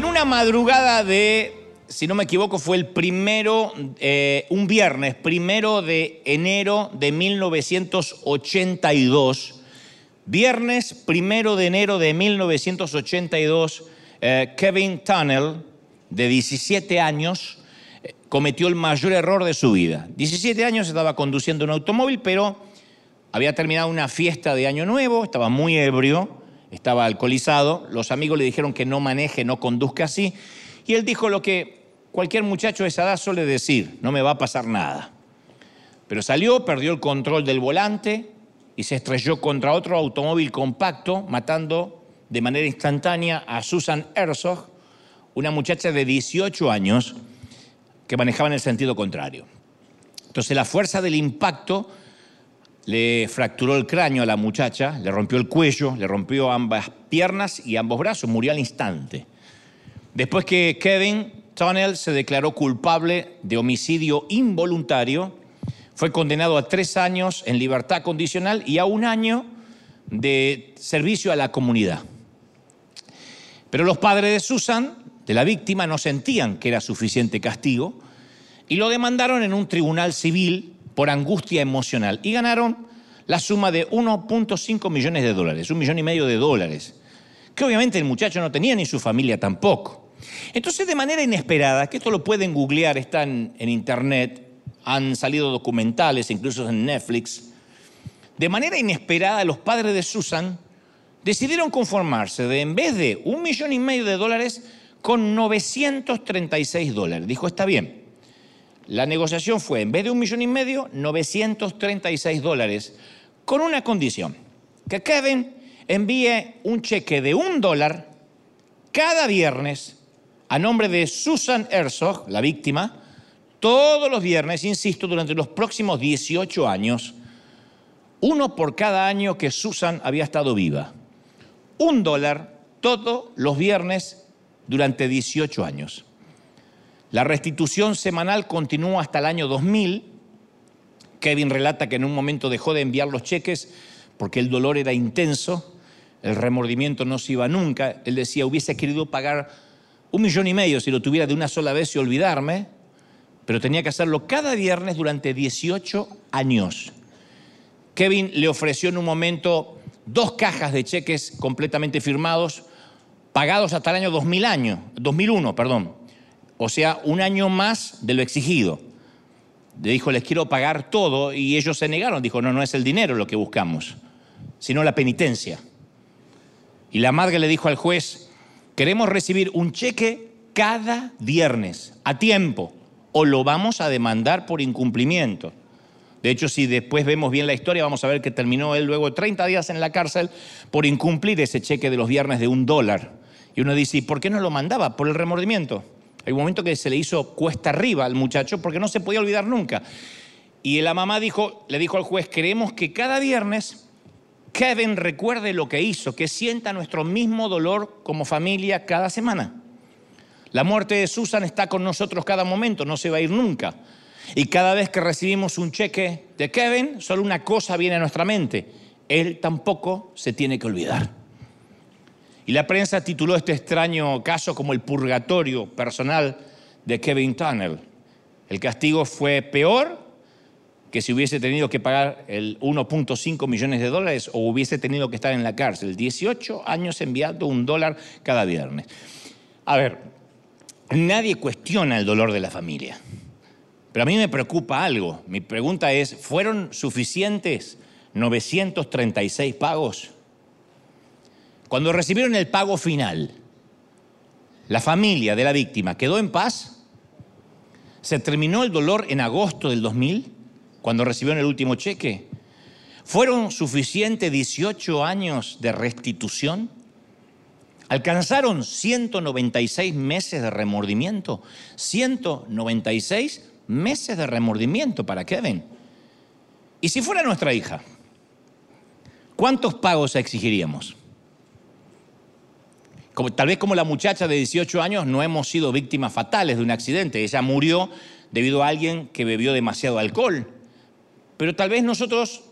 En una madrugada de, si no me equivoco, fue el primero, eh, un viernes, primero de enero de 1982. Viernes primero de enero de 1982, eh, Kevin Tunnell, de 17 años, eh, cometió el mayor error de su vida. 17 años estaba conduciendo un automóvil, pero había terminado una fiesta de Año Nuevo, estaba muy ebrio, estaba alcoholizado, los amigos le dijeron que no maneje, no conduzca así, y él dijo lo que cualquier muchacho de esa edad suele decir, no me va a pasar nada. Pero salió, perdió el control del volante y se estrelló contra otro automóvil compacto, matando de manera instantánea a Susan Herzog, una muchacha de 18 años que manejaba en el sentido contrario. Entonces la fuerza del impacto le fracturó el cráneo a la muchacha, le rompió el cuello, le rompió ambas piernas y ambos brazos, murió al instante. Después que Kevin Tunnell se declaró culpable de homicidio involuntario, fue condenado a tres años en libertad condicional y a un año de servicio a la comunidad. Pero los padres de Susan, de la víctima, no sentían que era suficiente castigo y lo demandaron en un tribunal civil por angustia emocional y ganaron la suma de 1.5 millones de dólares, un millón y medio de dólares, que obviamente el muchacho no tenía ni su familia tampoco. Entonces, de manera inesperada, que esto lo pueden googlear, están en internet, han salido documentales, incluso en Netflix, de manera inesperada los padres de Susan decidieron conformarse de, en vez de un millón y medio de dólares, con 936 dólares. Dijo, está bien, la negociación fue, en vez de un millón y medio, 936 dólares, con una condición, que Kevin envíe un cheque de un dólar cada viernes a nombre de Susan Herzog, la víctima, todos los viernes, insisto, durante los próximos 18 años, uno por cada año que Susan había estado viva. Un dólar todos los viernes durante 18 años. La restitución semanal continuó hasta el año 2000. Kevin relata que en un momento dejó de enviar los cheques porque el dolor era intenso, el remordimiento no se iba nunca. Él decía, hubiese querido pagar un millón y medio si lo tuviera de una sola vez y olvidarme, pero tenía que hacerlo cada viernes durante 18 años. Kevin le ofreció en un momento dos cajas de cheques completamente firmados, pagados hasta el año 2000 año, 2001, perdón o sea, un año más de lo exigido. Le dijo, les quiero pagar todo y ellos se negaron. Dijo, no, no es el dinero lo que buscamos, sino la penitencia. Y la madre le dijo al juez, queremos recibir un cheque cada viernes, a tiempo, o lo vamos a demandar por incumplimiento. De hecho, si después vemos bien la historia, vamos a ver que terminó él luego 30 días en la cárcel por incumplir ese cheque de los viernes de un dólar. Y uno dice, ¿y por qué no lo mandaba? Por el remordimiento. Hay un momento que se le hizo cuesta arriba al muchacho porque no se podía olvidar nunca. Y la mamá dijo, le dijo al juez, queremos que cada viernes Kevin recuerde lo que hizo, que sienta nuestro mismo dolor como familia cada semana. La muerte de Susan está con nosotros cada momento, no se va a ir nunca. Y cada vez que recibimos un cheque de Kevin, solo una cosa viene a nuestra mente. Él tampoco se tiene que olvidar. Y la prensa tituló este extraño caso como el purgatorio personal de Kevin Tunnell. El castigo fue peor que si hubiese tenido que pagar el 1.5 millones de dólares o hubiese tenido que estar en la cárcel. 18 años enviando un dólar cada viernes. A ver, nadie cuestiona el dolor de la familia. Pero a mí me preocupa algo. Mi pregunta es, ¿fueron suficientes 936 pagos? Cuando recibieron el pago final, la familia de la víctima quedó en paz. Se terminó el dolor en agosto del 2000, cuando recibieron el último cheque. ¿Fueron suficientes 18 años de restitución? ¿Alcanzaron 196 meses de remordimiento? 196 meses de remordimiento para Kevin. ¿Y si fuera nuestra hija? ¿Cuántos pagos exigiríamos? Tal vez como la muchacha de 18 años no hemos sido víctimas fatales de un accidente. Ella murió debido a alguien que bebió demasiado alcohol. Pero tal vez nosotros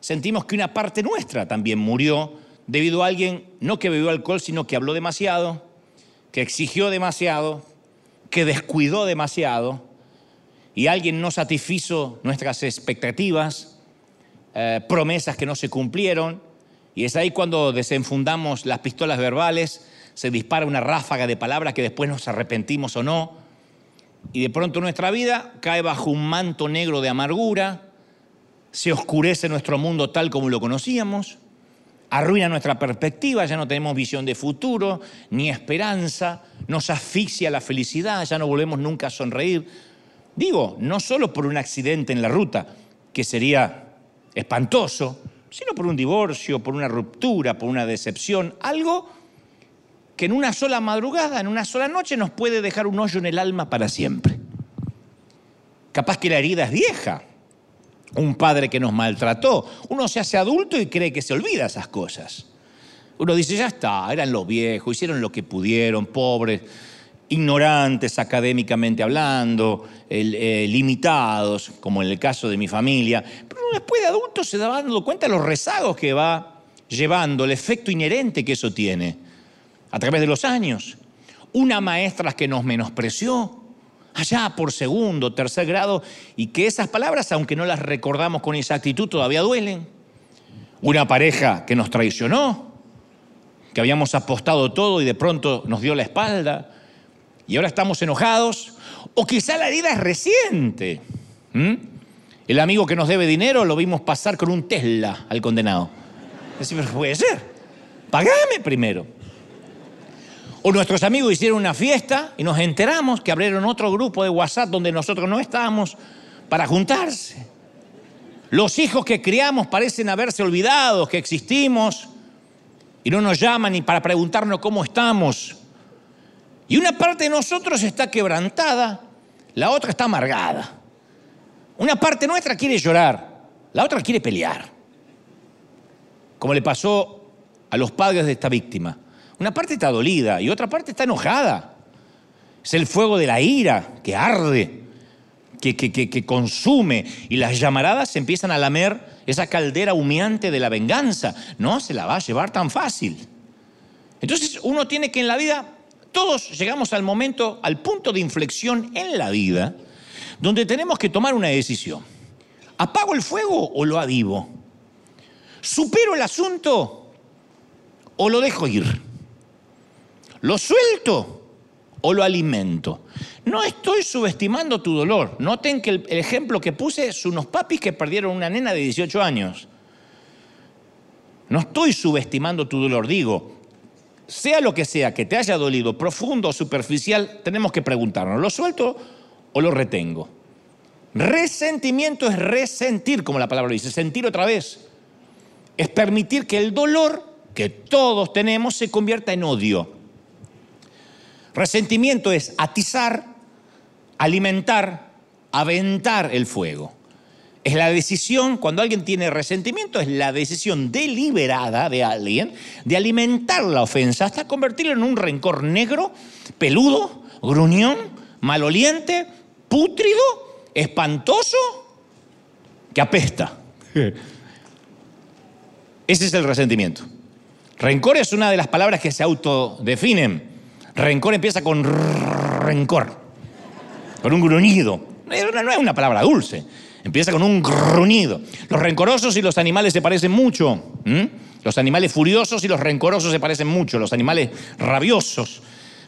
sentimos que una parte nuestra también murió debido a alguien no que bebió alcohol, sino que habló demasiado, que exigió demasiado, que descuidó demasiado y alguien no satisfizo nuestras expectativas, eh, promesas que no se cumplieron. Y es ahí cuando desenfundamos las pistolas verbales, se dispara una ráfaga de palabras que después nos arrepentimos o no. Y de pronto nuestra vida cae bajo un manto negro de amargura, se oscurece nuestro mundo tal como lo conocíamos, arruina nuestra perspectiva, ya no tenemos visión de futuro, ni esperanza, nos asfixia la felicidad, ya no volvemos nunca a sonreír. Digo, no solo por un accidente en la ruta, que sería espantoso, sino por un divorcio, por una ruptura, por una decepción, algo que en una sola madrugada, en una sola noche nos puede dejar un hoyo en el alma para siempre. Capaz que la herida es vieja, un padre que nos maltrató. Uno se hace adulto y cree que se olvida esas cosas. Uno dice, ya está, eran los viejos, hicieron lo que pudieron, pobres, ignorantes académicamente hablando, eh, limitados, como en el caso de mi familia. Pero uno después de adulto se da dando cuenta de los rezagos que va llevando, el efecto inherente que eso tiene a través de los años. Una maestra que nos menospreció, allá por segundo, tercer grado, y que esas palabras, aunque no las recordamos con exactitud, todavía duelen. Una pareja que nos traicionó, que habíamos apostado todo y de pronto nos dio la espalda, y ahora estamos enojados, o quizá la herida es reciente. El amigo que nos debe dinero lo vimos pasar con un Tesla al condenado. Decimos, puede ser, pagame primero. Nuestros amigos hicieron una fiesta y nos enteramos que abrieron otro grupo de WhatsApp donde nosotros no estábamos para juntarse. Los hijos que criamos parecen haberse olvidado que existimos y no nos llaman ni para preguntarnos cómo estamos. Y una parte de nosotros está quebrantada, la otra está amargada. Una parte nuestra quiere llorar, la otra quiere pelear. Como le pasó a los padres de esta víctima. Una parte está dolida y otra parte está enojada. Es el fuego de la ira que arde, que, que, consume y las llamaradas se empiezan a lamer esa caldera humeante de la venganza. No se la va a llevar tan fácil. Entonces uno tiene que en la vida, todos llegamos al momento, al punto de inflexión en la vida, donde tenemos que tomar una decisión. ¿Apago el fuego o lo avivo? ¿Supero el asunto o lo dejo ir? ¿Lo suelto o lo alimento? No estoy subestimando tu dolor. Noten que el, ejemplo que puse es unos papis que perdieron una nena de 18 años. No estoy subestimando tu dolor. Digo, sea lo que sea que te haya dolido, profundo o superficial, tenemos que preguntarnos, ¿lo suelto o lo retengo? Resentimiento es resentir, como la palabra dice, sentir otra vez. Es permitir que el dolor que todos tenemos se convierta en odio. Resentimiento es atizar, alimentar, aventar el fuego. Es la decisión, cuando alguien tiene resentimiento, es la decisión deliberada de alguien de alimentar la ofensa hasta convertirlo en un rencor negro, peludo, gruñón, maloliente, pútrido, espantoso, que apesta. Ese es el resentimiento. Rencor es una de las palabras que se autodefinen. Rencor empieza con rencor, con un gruñido. No es una palabra dulce, empieza con un gruñido. Los rencorosos y los animales se parecen mucho. Los animales furiosos y los rencorosos se parecen mucho. Los animales rabiosos,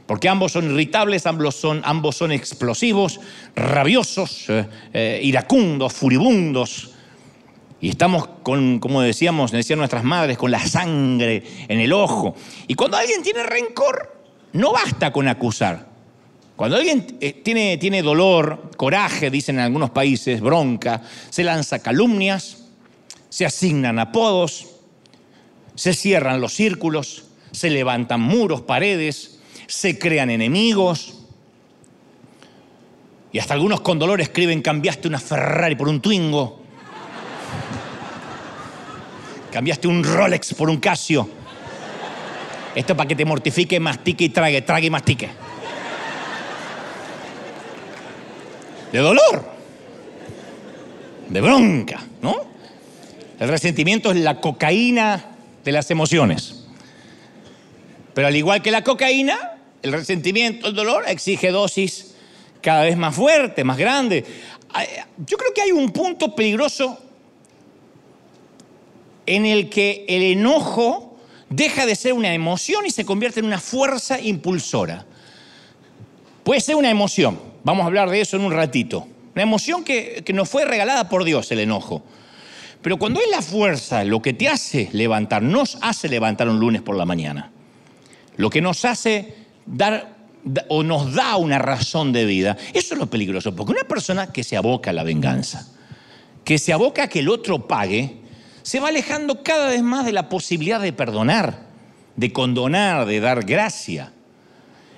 porque ambos son irritables, ambos son, ambos son explosivos, rabiosos, eh, eh, iracundos, furibundos. Y estamos con, como decíamos, decían nuestras madres, con la sangre en el ojo. Y cuando alguien tiene rencor, no basta con acusar. Cuando alguien eh, tiene, tiene dolor, coraje, dicen en algunos países, bronca, se lanza calumnias, se asignan apodos, se cierran los círculos, se levantan muros, paredes, se crean enemigos. Y hasta algunos con dolor escriben, cambiaste una Ferrari por un Twingo. Cambiaste un Rolex por un Casio. Esto es para que te mortifique, mastique y trague, trague y mastique. De dolor, de bronca, ¿no? El resentimiento es la cocaína de las emociones. Pero al igual que la cocaína, El resentimiento, el dolor exige dosis cada vez más fuerte, más grande. Yo creo que hay un punto peligroso en el que el enojo deja de ser una emoción y se convierte en una fuerza impulsora. Puede ser una emoción, vamos a hablar de eso en un ratito. Una emoción que, nos fue regalada por Dios, el enojo. Pero cuando es la fuerza lo que te hace levantar, nos hace levantar un lunes por la mañana, lo que nos hace dar o nos da una razón de vida, eso es lo peligroso, porque una persona que se aboca a la venganza, que se aboca a que el otro pague, se va alejando cada vez más de la posibilidad de perdonar, de condonar, de dar gracia.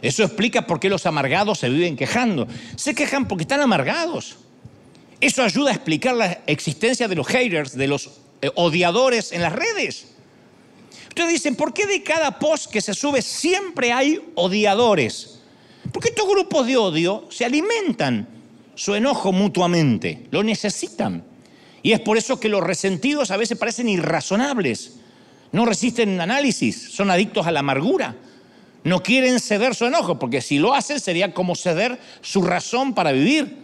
Eso explica por qué los amargados se viven quejando. Se quejan porque están amargados. Eso ayuda a explicar la existencia de los haters, de los eh, odiadores en las redes. Ustedes dicen, ¿por qué de cada post que se sube siempre hay odiadores? Porque estos grupos de odio se alimentan su enojo mutuamente, lo necesitan. Y es por eso que los resentidos a veces parecen irrazonables, no resisten análisis, son adictos a la amargura, no quieren ceder su enojo, porque si lo hacen sería como ceder su razón para vivir.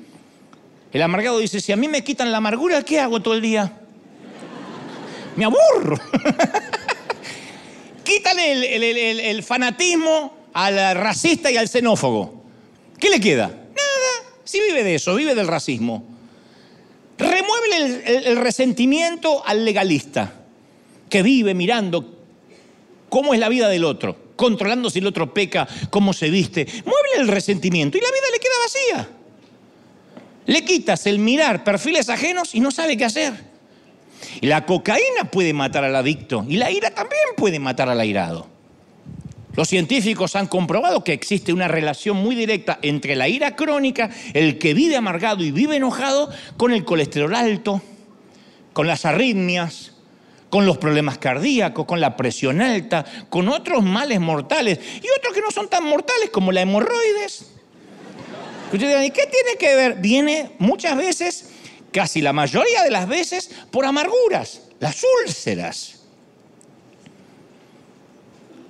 El amargado dice, si a mí me quitan la amargura, ¿qué hago todo el día? Me aburro. Quítale el, fanatismo al racista y al xenófobo. ¿Qué le queda? Nada. Si vive de eso, vive del racismo. Remueve el, resentimiento al legalista, que vive mirando cómo es la vida del otro, controlando si el otro peca, cómo se viste. Mueve el resentimiento y la vida le queda vacía. Le quitas el mirar perfiles ajenos y no sabe qué hacer. La cocaína puede matar al adicto y la ira también puede matar al airado. Los científicos han comprobado que existe una relación muy directa entre la ira crónica, el que vive amargado y vive enojado, con el colesterol alto, con las arritmias, con los problemas cardíacos, con la presión alta, con otros males mortales y otros que no son tan mortales como la hemorroides. ¿y qué tiene que ver? Viene muchas veces, casi la mayoría de las veces, por amarguras, las úlceras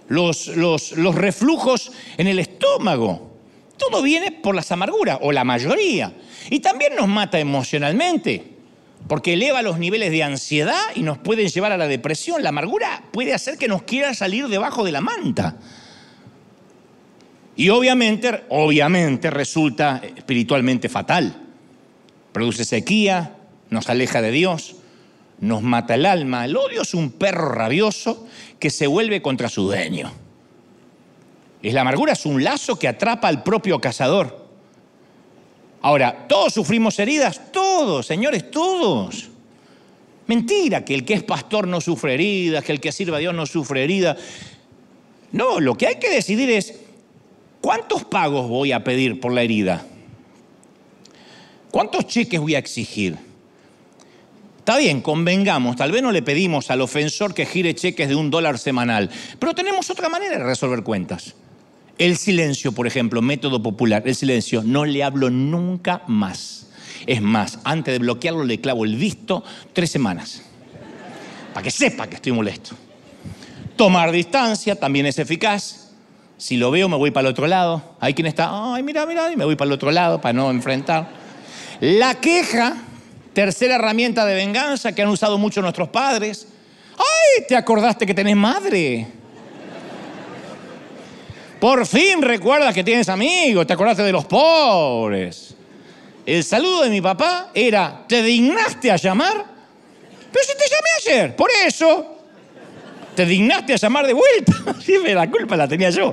los, los, reflujos en el estómago. Todo viene por las amarguras, o la mayoría. Y también nos mata emocionalmente, porque eleva los niveles de ansiedad y nos puede llevar a la depresión. La amargura puede hacer que nos quiera salir debajo de la manta. Y obviamente, obviamente resulta espiritualmente fatal. Produce sequía, nos aleja de Dios, nos mata el alma. El odio es un perro rabioso que se vuelve contra su dueño. Es la amargura, es un lazo que atrapa al propio cazador. Ahora, ¿todos sufrimos heridas? Todos, señores, todos. Mentira que el que es pastor no sufre heridas, que el que sirve a Dios no sufre heridas. No, lo que hay que decidir es, ¿cuántos pagos voy a pedir por la herida? ¿Cuántos cheques voy a exigir? Está bien, convengamos, tal vez no le pedimos al ofensor que gire cheques de un dólar semanal, pero tenemos otra manera de resolver cuentas. El silencio, por ejemplo, método popular, el silencio, no le hablo nunca más. Es más, antes de bloquearlo le clavo el visto tres semanas, para que sepa que estoy molesto. Tomar distancia también es eficaz. Si lo veo, me voy para el otro lado. Hay quien está, ay, mira, mira, y me voy para el otro lado para no enfrentar. La queja Tercera herramienta de venganza que han usado mucho nuestros padres. ¡Ay! ¿Te acordaste que tenés madre? Por fin recuerdas que tienes amigos, te acordaste de los pobres. El saludo de mi papá era, ¿te dignaste a llamar? Pero si te llamé ayer, por eso. ¿Te dignaste a llamar de vuelta? Sí, la culpa la tenía yo.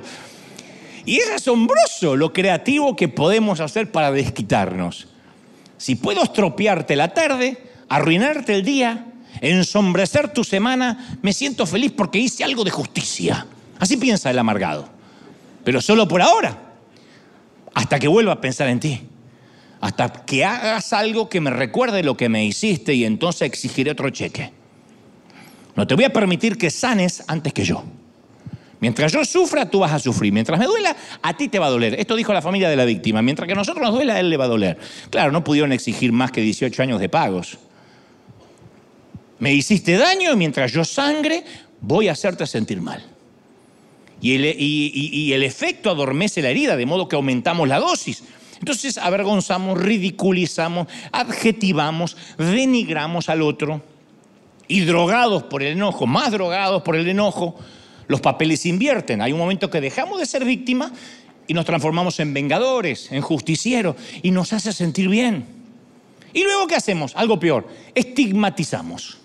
Y es asombroso lo creativo que podemos hacer para desquitarnos. Si puedo estropearte la tarde, arruinarte el día, ensombrecer tu semana, me siento feliz porque hice algo de justicia. Así piensa el amargado. Pero solo por ahora, hasta que vuelva a pensar en ti. Hasta que hagas algo que me recuerde lo que me hiciste y entonces exigiré otro cheque. No te voy a permitir que sanes antes que yo. Mientras yo sufra, tú vas a sufrir. Mientras me duela, a ti te va a doler. Esto dijo la familia de la víctima. Mientras que a nosotros nos duela, a él le va a doler. Claro, no pudieron exigir más que 18 años de pagos. Me hiciste daño y mientras yo sangre, voy a hacerte sentir mal. y el, y el efecto adormece la herida, de modo que aumentamos la dosis. Entonces avergonzamos, ridiculizamos, adjetivamos, denigramos al otro. Y drogados por el enojo, más drogados por el enojo, los papeles se invierten. Hay un momento que dejamos de ser víctimas y nos transformamos en vengadores, en justicieros, y nos hace sentir bien. ¿Y luego qué hacemos? Algo peor, estigmatizamos.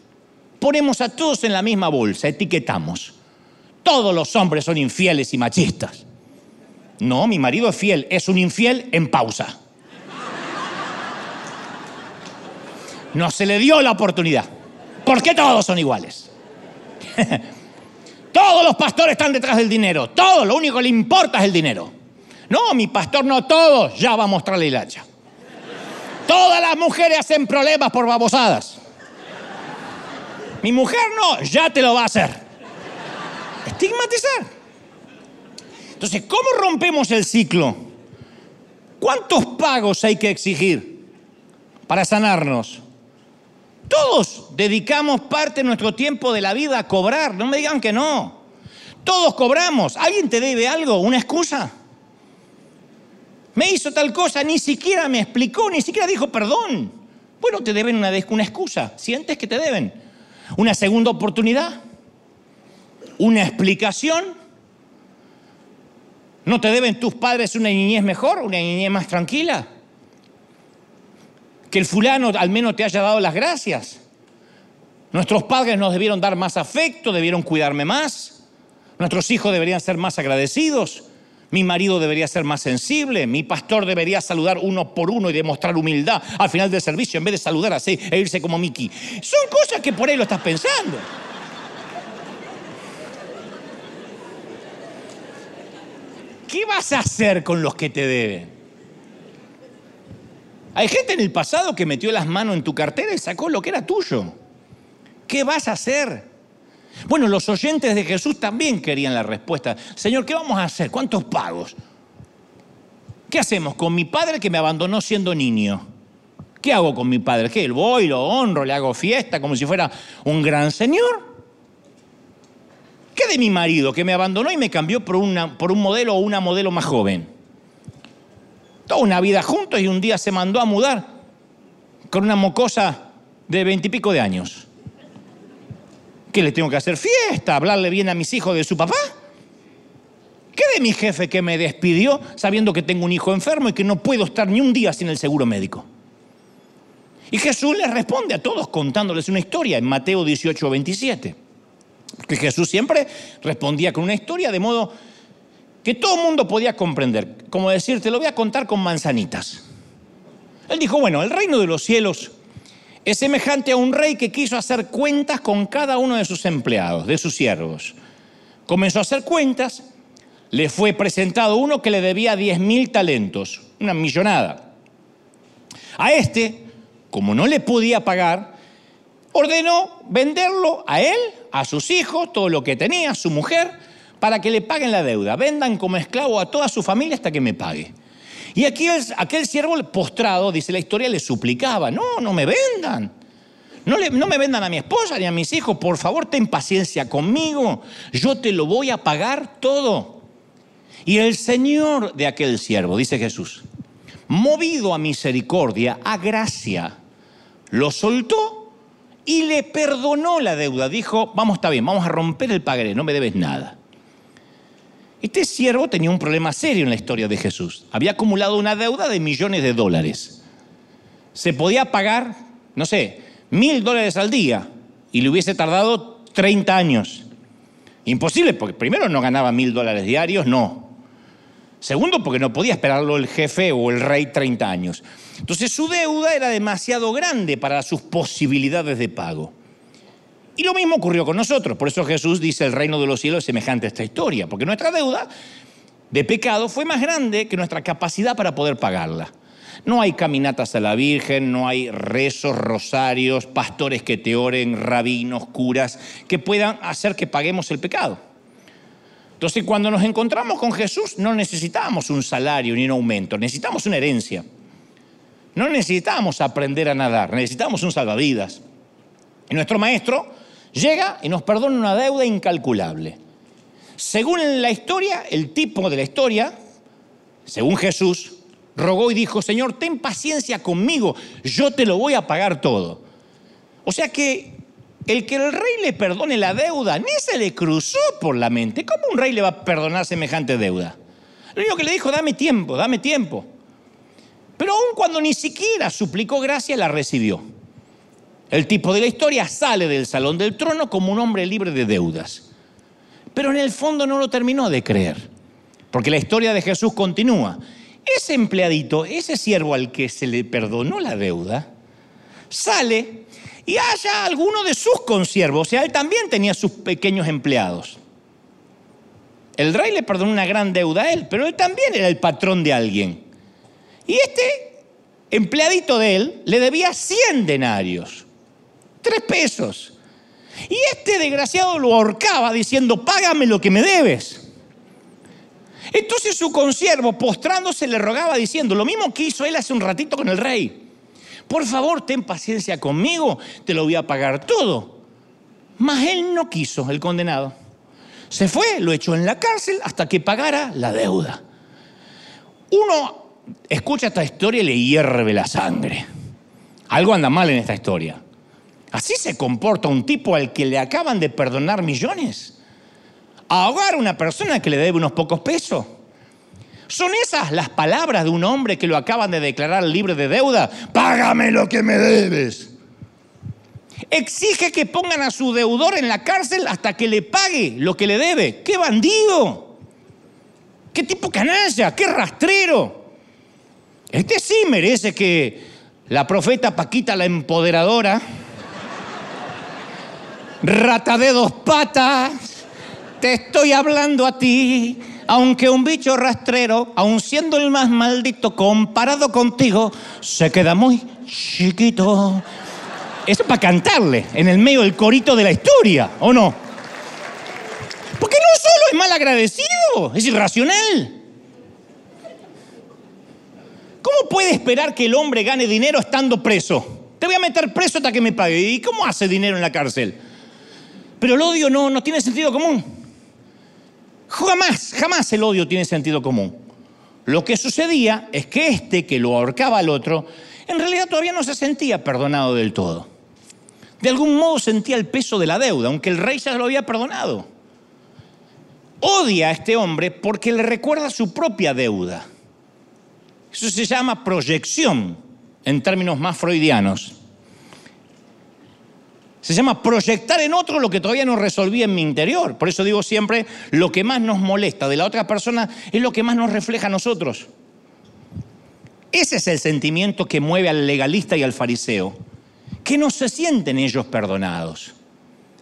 Ponemos a todos en la misma bolsa, etiquetamos. Todos los hombres son infieles y machistas. No, mi marido es fiel, es un infiel en pausa. No se le dio la oportunidad. ¿Por qué todos son iguales? todos los pastores están detrás del dinero. Todo, lo único que le importa es el dinero. No, mi pastor no todos. Ya va a mostrarle el hacha. Todas las mujeres hacen problemas por babosadas. Mi mujer no, ya te lo va a hacer. Estigmatizar. Entonces, ¿cómo rompemos el ciclo? ¿Cuántos pagos hay que exigir para sanarnos? Todos dedicamos parte de nuestro tiempo de la vida a cobrar, no me digan que no. Todos cobramos. ¿Alguien te debe algo? ¿Una excusa? Me hizo tal cosa, ni siquiera me explicó, ni siquiera dijo perdón. Bueno, te deben una, una excusa. ¿Sientes que te deben? ¿Una segunda oportunidad? ¿Una explicación? ¿No te deben tus padres una niñez mejor, una niñez más tranquila? Que el fulano al menos te haya dado las gracias. Nuestros padres nos debieron dar más afecto, debieron cuidarme más. Nuestros hijos deberían ser más agradecidos. Mi marido debería ser más sensible. Mi pastor debería saludar uno por uno y demostrar humildad al final del servicio en vez de saludar así e irse como Mickey. Son cosas que por ahí lo estás pensando. ¿qué vas a hacer con los que te deben? Hay gente en el pasado que metió las manos en tu cartera y sacó lo que era tuyo. ¿Qué vas a hacer? Bueno, los oyentes de Jesús también querían la respuesta. Señor, ¿qué vamos a hacer? ¿Cuántos pagos? ¿Qué hacemos con mi padre que me abandonó siendo niño? ¿Qué hago con mi padre? ¿Qué? Voy, lo honro, le hago fiesta como si fuera un gran señor. ¿Qué de mi marido que me abandonó y me cambió por, una, por un modelo o una modelo más joven? Toda una vida juntos y un día se mandó a mudar con una mocosa de veintipico de años. ¿Qué le tengo que hacer fiesta? ¿Hablarle bien a mis hijos de su papá? ¿Qué de mi jefe que me despidió sabiendo que tengo un hijo enfermo y que no puedo estar ni un día sin el seguro médico? Y Jesús les responde a todos contándoles una historia en Mateo 18, 27 que Jesús siempre respondía con una historia de modo que todo el mundo podía comprender. Como decir, te lo voy a contar con manzanitas. Él dijo, bueno, el reino de los cielos es semejante a un rey que quiso hacer cuentas con cada uno de sus empleados, de sus siervos. Comenzó a hacer cuentas, le fue presentado uno que le debía 10 mil talentos, una millonada. A este, como no le podía pagar, ordenó venderlo a él, a sus hijos, todo lo que tenía, a su mujer, para que le paguen la deuda. Vendan como esclavo a toda su familia hasta que me pague. Y aquí aquel siervo postrado, dice la historia, le suplicaba, no, no me vendan. No, no me vendan a mi esposa ni a mis hijos, por favor ten paciencia conmigo, yo te lo voy a pagar todo. Y el Señor de aquel siervo, dice Jesús, movido a misericordia, a gracia, lo soltó y le perdonó la deuda. Dijo, vamos, está bien, vamos a romper el pagaré, no me debes nada. Este siervo tenía un problema serio en la historia de Jesús. Había acumulado una deuda de millones de dólares. Se podía pagar, no sé, mil dólares al día y le hubiese tardado 30 años. Imposible, porque primero no ganaba mil dólares diarios, no. Segundo, porque no podía esperarlo el jefe o el rey 30 años. Entonces su deuda era demasiado grande para sus posibilidades de pago. Y lo mismo ocurrió con nosotros. Por eso Jesús dice, el reino de los cielos es semejante a esta historia, porque nuestra deuda de pecado fue más grande que nuestra capacidad para poder pagarla. No hay caminatas a la Virgen, no hay rezos, rosarios, pastores que te oren, rabinos, curas, que puedan hacer que paguemos el pecado. Entonces, cuando nos encontramos con Jesús, no necesitamos un salario ni un aumento, necesitamos una herencia. No necesitamos aprender a nadar, necesitamos un salvavidas. Y nuestro maestro llega y nos perdona una deuda incalculable. según la historia, el tipo de la historia, según Jesús, rogó y dijo, Señor, ten paciencia conmigo, yo te lo voy a pagar todo. O sea que el que el rey le perdone la deuda, ni se le cruzó por la mente. ¿Cómo un rey le va a perdonar semejante deuda? Lo único que le dijo, dame tiempo, dame tiempo. Pero aun cuando ni siquiera suplicó gracia, la recibió. El tipo de la historia sale del salón del trono como un hombre libre de deudas. Pero en el fondo no lo terminó de creer, porque la historia de Jesús continúa. Ese empleadito, ese siervo al que se le perdonó la deuda, sale y haya alguno de sus consiervos, o sea, él también tenía sus pequeños empleados. El rey le perdonó una gran deuda a él, pero él también era el patrón de alguien. Y este empleadito de él le debía 100 denarios, tres pesos. Y este desgraciado lo ahorcaba diciendo, págame lo que me debes. Entonces su consiervo, postrándose, le rogaba diciendo, lo mismo que hizo él hace un ratito con el rey. Por favor, ten paciencia conmigo, te lo voy a pagar todo. Mas él no quiso, el condenado. Se fue, lo echó en la cárcel hasta que pagara la deuda. Uno escucha esta historia y le hierve la sangre. Algo anda mal en esta historia. Así se comporta un tipo al que le acaban de perdonar millones. Ahogar a una persona que le debe unos pocos pesos. ¿Son esas las palabras de un hombre que lo acaban de declarar libre de deuda? Págame lo que me debes. Exige que pongan a su deudor en la cárcel hasta que le pague lo que le debe. ¡Qué bandido! ¡Qué tipo canalla! ¡Qué rastrero! Este sí merece que la profeta Paquita la empoderadora, rata de dos patas, te estoy hablando a ti, aunque un bicho rastrero, aun siendo el más maldito comparado contigo, se queda muy chiquito. Eso para cantarle en el medio del corito de la historia, ¿o no? Porque no solo es mal agradecido, es irracional. ¿Cómo puede esperar que el hombre gane dinero estando preso? Te voy a meter preso hasta que me pague. ¿Y cómo hace dinero en la cárcel? Pero el odio no, no tiene sentido común. Jamás, jamás el odio tiene sentido común. Lo que sucedía es que este que lo ahorcaba al otro, en realidad todavía no se sentía perdonado del todo. De algún modo sentía el peso de la deuda, aunque el rey ya lo había perdonado. Odia a este hombre porque le recuerda su propia deuda. Eso se llama proyección en términos más freudianos. Se llama proyectar en otro lo que todavía no resolví en mi interior. Por eso digo siempre, lo que más nos molesta de la otra persona es lo que más nos refleja a nosotros. Ese es el sentimiento que mueve al legalista y al fariseo, que no se sienten ellos perdonados.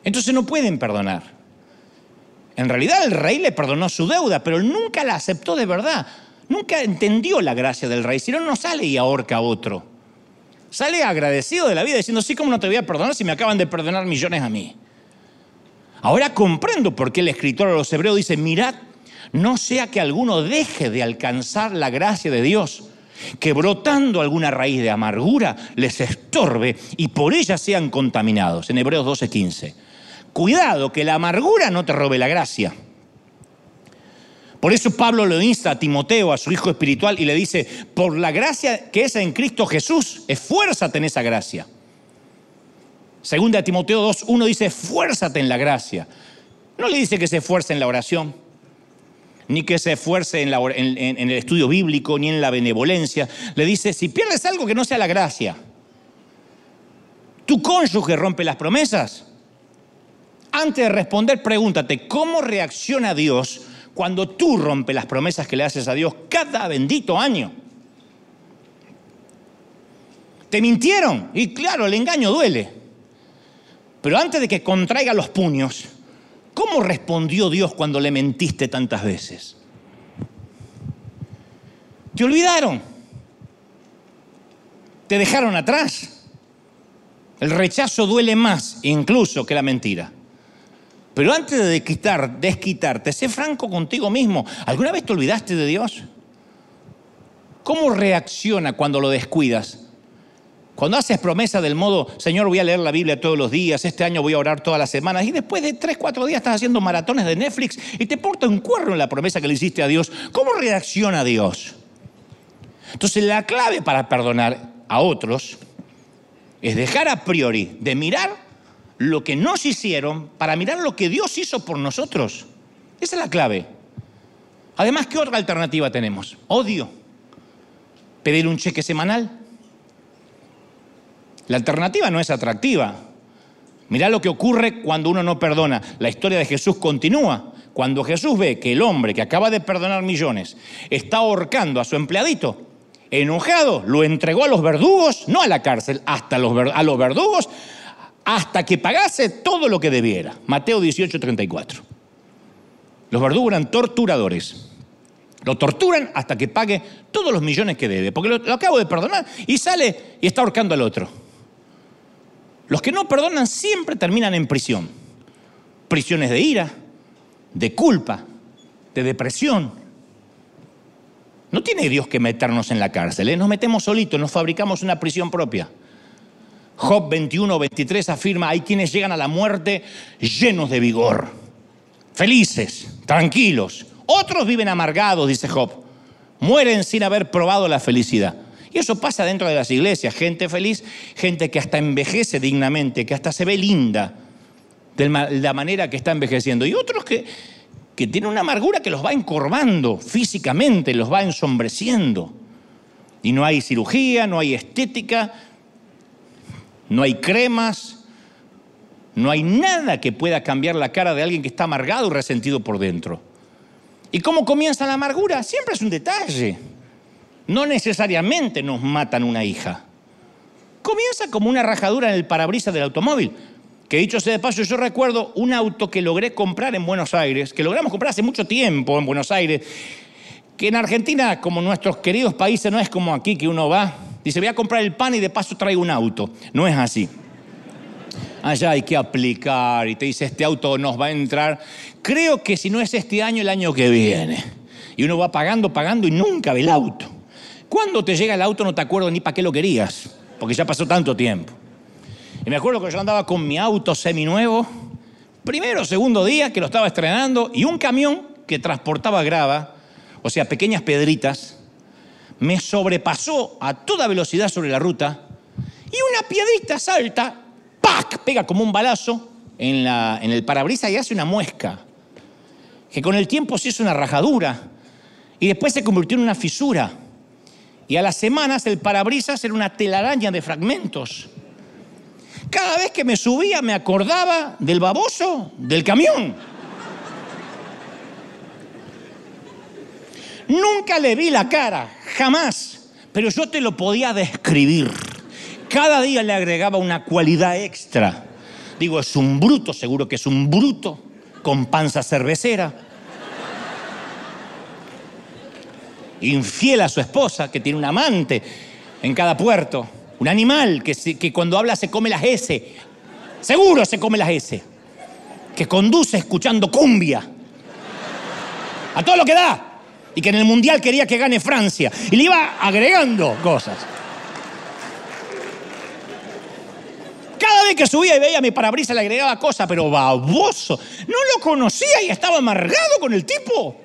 Entonces no pueden perdonar. En realidad el rey le perdonó su deuda, pero nunca la aceptó de verdad. Nunca entendió la gracia del rey, si no, no sale y ahorca a otro. Sale agradecido de la vida diciendo, sí, ¿cómo no te voy a perdonar si me acaban de perdonar millones a mí? Ahora comprendo por qué el escritor a los hebreos dice, mirad, no sea que alguno deje de alcanzar la gracia de Dios, que brotando alguna raíz de amargura les estorbe y por ella sean contaminados. En Hebreos 12:15. Cuidado que la amargura no te robe la gracia. Por eso Pablo lo insta a Timoteo, a su hijo espiritual, y le dice, por la gracia que es en Cristo Jesús, esfuérzate en esa gracia. Segunda Timoteo 2.1 dice, esfuérzate en la gracia. No le dice que se esfuerce en la oración, ni que se esfuerce en, en el estudio bíblico, ni en la benevolencia. Le dice, si pierdes algo que no sea la gracia, tu cónyuge rompe las promesas. Antes de responder, pregúntate, ¿cómo reacciona Dios cuando tú rompes las promesas que le haces a Dios cada bendito año. Te mintieron y claro, el engaño duele. Pero antes de que contraiga los puños, ¿cómo respondió Dios cuando le mentiste tantas veces? Te olvidaron. Te dejaron atrás. El rechazo duele más incluso que la mentira. Pero antes de desquitar, desquitarte, sé franco contigo mismo. ¿Alguna vez te olvidaste de Dios? ¿Cómo reacciona cuando lo descuidas? Cuando haces promesa del modo, Señor, voy a leer la Biblia todos los días, este año voy a orar todas las semanas, y después de tres, cuatro días estás haciendo maratones de Netflix y te porta un cuerno en la promesa que le hiciste a Dios, ¿cómo reacciona Dios? Entonces la clave para perdonar a otros es dejar a priori de mirar lo que nos hicieron para mirar lo que Dios hizo por nosotros. Esa es la clave. Además, ¿qué otra alternativa tenemos? Odio. Pedir un cheque semanal la alternativa no es atractiva. Mirá lo que ocurre cuando uno no perdona. La historia de Jesús continúa. Cuando Jesús ve que el hombre que acaba de perdonar millones está ahorcando a su empleadito, enojado, lo entregó a los verdugos, no a la cárcel, hasta a los verdugos, hasta que pagase todo lo que debiera. Mateo 18, 34. Los verdugos torturadores. Lo torturan hasta que pague todos los millones que debe, porque lo, lo acabo de perdonar y sale y está ahorcando al otro. Los que no perdonan siempre terminan en prisión. Prisiones de ira, de culpa, de depresión. No tiene Dios que meternos en la cárcel, ¿eh? nos metemos solitos, nos fabricamos una prisión propia. Job 21, 23 afirma, hay quienes llegan a la muerte llenos de vigor, felices, tranquilos. Otros viven amargados, dice Job, mueren sin haber probado la felicidad. Y eso pasa dentro de las iglesias, gente feliz, gente que hasta envejece dignamente, que hasta se ve linda de la manera que está envejeciendo. Y otros que, que tienen una amargura que los va encorvando físicamente, los va ensombreciendo. Y no hay cirugía, no hay estética, no hay cremas, no hay nada que pueda cambiar la cara de alguien que está amargado y resentido por dentro. ¿Y cómo comienza la amargura? Siempre es un detalle no necesariamente nos matan una hija. Comienza como una rajadura en el parabrisas del automóvil. Que dicho sea de paso, yo recuerdo un auto que logré comprar en Buenos Aires, que logramos comprar hace mucho tiempo en Buenos Aires, que en Argentina, como nuestros queridos países, no es como aquí que uno va, dice, voy a comprar el pan y de paso traigo un auto. No es así. Allá hay que aplicar y te dice, este auto nos va a entrar. Creo que si no es este año, el año que viene. Y uno va pagando, pagando y nunca ve el auto. Cuando te llega el auto no te acuerdo ni para qué lo querías, porque ya pasó tanto tiempo. Y me acuerdo que yo andaba con mi auto seminuevo, primero o segundo día que lo estaba estrenando, y un camión que transportaba grava, o sea, pequeñas pedritas, me sobrepasó a toda velocidad sobre la ruta, y una piedrita salta, ¡pac! pega como un balazo en, la, en el parabrisas y hace una muesca, que con el tiempo se hizo una rajadura, y después se convirtió en una fisura. Y a las semanas el parabrisas era una telaraña de fragmentos. Cada vez que me subía me acordaba del baboso del camión. Nunca le vi la cara, jamás, pero yo te lo podía describir. Cada día le agregaba una cualidad extra. Digo, es un bruto, seguro que es un bruto, con panza cervecera. Infiel a su esposa, que tiene un amante en cada puerto, un animal que, cuando habla se come las S, seguro se come las S, que conduce escuchando cumbia, a todo lo que da, y que en el Mundial quería que gane Francia, y le iba agregando cosas. Cada vez que subía y veía mi parabrisas le agregaba cosas, pero baboso. No lo conocía y estaba amargado con el tipo.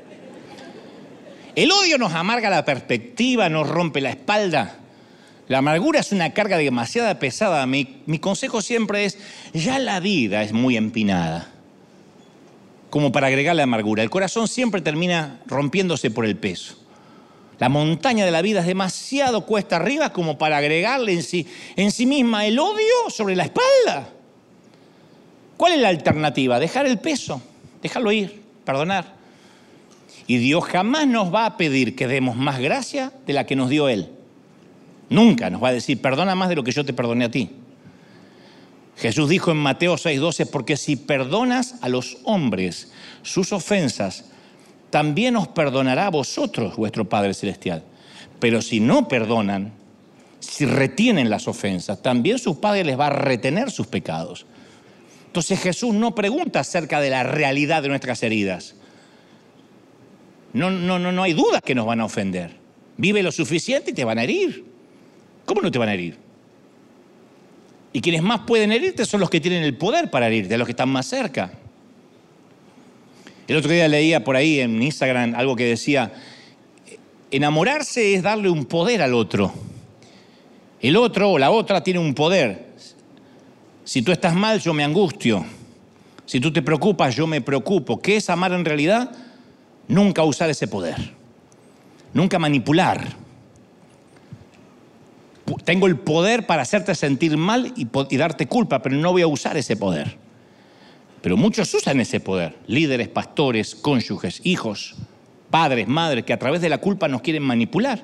El odio nos amarga la perspectiva, nos rompe la espalda. La amargura es una carga demasiado pesada. Mi, mi, consejo siempre es, ya la vida es muy empinada, como para agregar la amargura. El corazón siempre termina rompiéndose por el peso. La montaña de la vida es demasiado cuesta arriba como para agregarle en sí, en sí misma el odio sobre la espalda. ¿Cuál es la alternativa? Dejar el peso, dejarlo ir, perdonar. Y Dios jamás nos va a pedir que demos más gracia de la que nos dio Él. Nunca nos va a decir, perdona más de lo que yo te perdoné a ti. Jesús dijo en Mateo 6:12, porque si perdonas a los hombres sus ofensas, también os perdonará a vosotros vuestro Padre Celestial. Pero si no perdonan, si retienen las ofensas, también su Padre les va a retener sus pecados. Entonces Jesús no pregunta acerca de la realidad de nuestras heridas. No, no, no, no hay duda que nos van a ofender. Vive lo suficiente y te van a herir. ¿Cómo no te van a herir? Y quienes más pueden herirte son los que tienen el poder para herirte, los que están más cerca. El otro día leía por ahí en Instagram algo que decía, enamorarse es darle un poder al otro. El otro o la otra tiene un poder. Si tú estás mal, yo me angustio. Si tú te preocupas, yo me preocupo. ¿Qué es amar en realidad? Nunca usar ese poder. Nunca manipular. Tengo el poder para hacerte sentir mal y, darte culpa, pero no voy a usar ese poder. Pero muchos usan ese poder. Líderes, pastores, cónyuges, hijos, padres, madres, que a través de la culpa nos quieren manipular.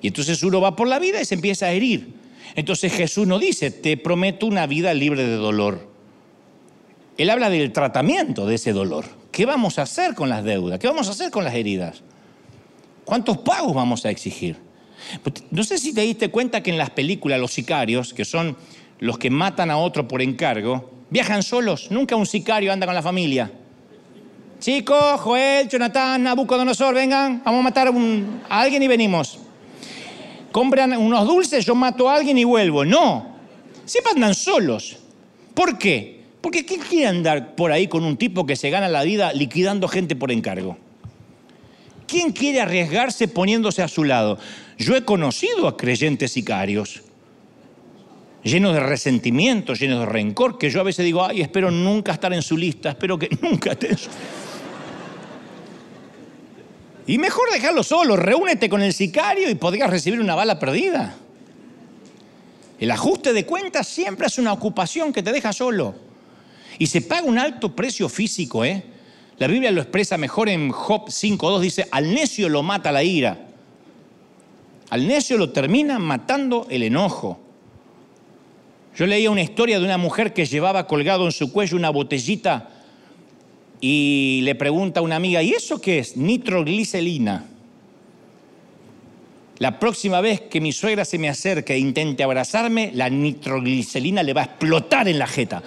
Y entonces uno va por la vida y se empieza a herir. Entonces Jesús no dice, te prometo una vida libre de dolor. Él habla del tratamiento de ese dolor. ¿Qué vamos a hacer con las deudas? ¿Qué vamos a hacer con las heridas? ¿Cuántos pagos vamos a exigir? Pues, no sé si te diste cuenta que en las películas los sicarios, que son los que matan a otro por encargo, viajan solos. Nunca un sicario anda con la familia. Chicos, Joel, Jonathan, Nabucodonosor, vengan, vamos a matar a, alguien y venimos. Compran unos dulces, yo mato a alguien y vuelvo. No, siempre andan solos. ¿Por qué? Porque ¿quién quiere andar por ahí con un tipo que se gana la vida liquidando gente por encargo? ¿Quién quiere arriesgarse poniéndose a su lado? Yo he conocido a creyentes sicarios, llenos de resentimiento, llenos de rencor, que yo a veces digo, ay, espero nunca estar en su lista, espero que nunca esté. Y mejor dejarlo solo, reúnete con el sicario y podrías recibir una bala perdida. El ajuste de cuentas siempre es una ocupación que te deja solo. Y se paga un alto precio físico, ¿eh? La Biblia lo expresa mejor en Job 5.2, dice, al necio lo mata la ira. Al necio lo termina matando el enojo. Yo leía una historia de una mujer que llevaba colgado en su cuello una botellita y le pregunta a una amiga, ¿y eso qué es? Nitroglicelina. La próxima vez que mi suegra se me acerque e intente abrazarme, la nitroglicelina le va a explotar en la jeta.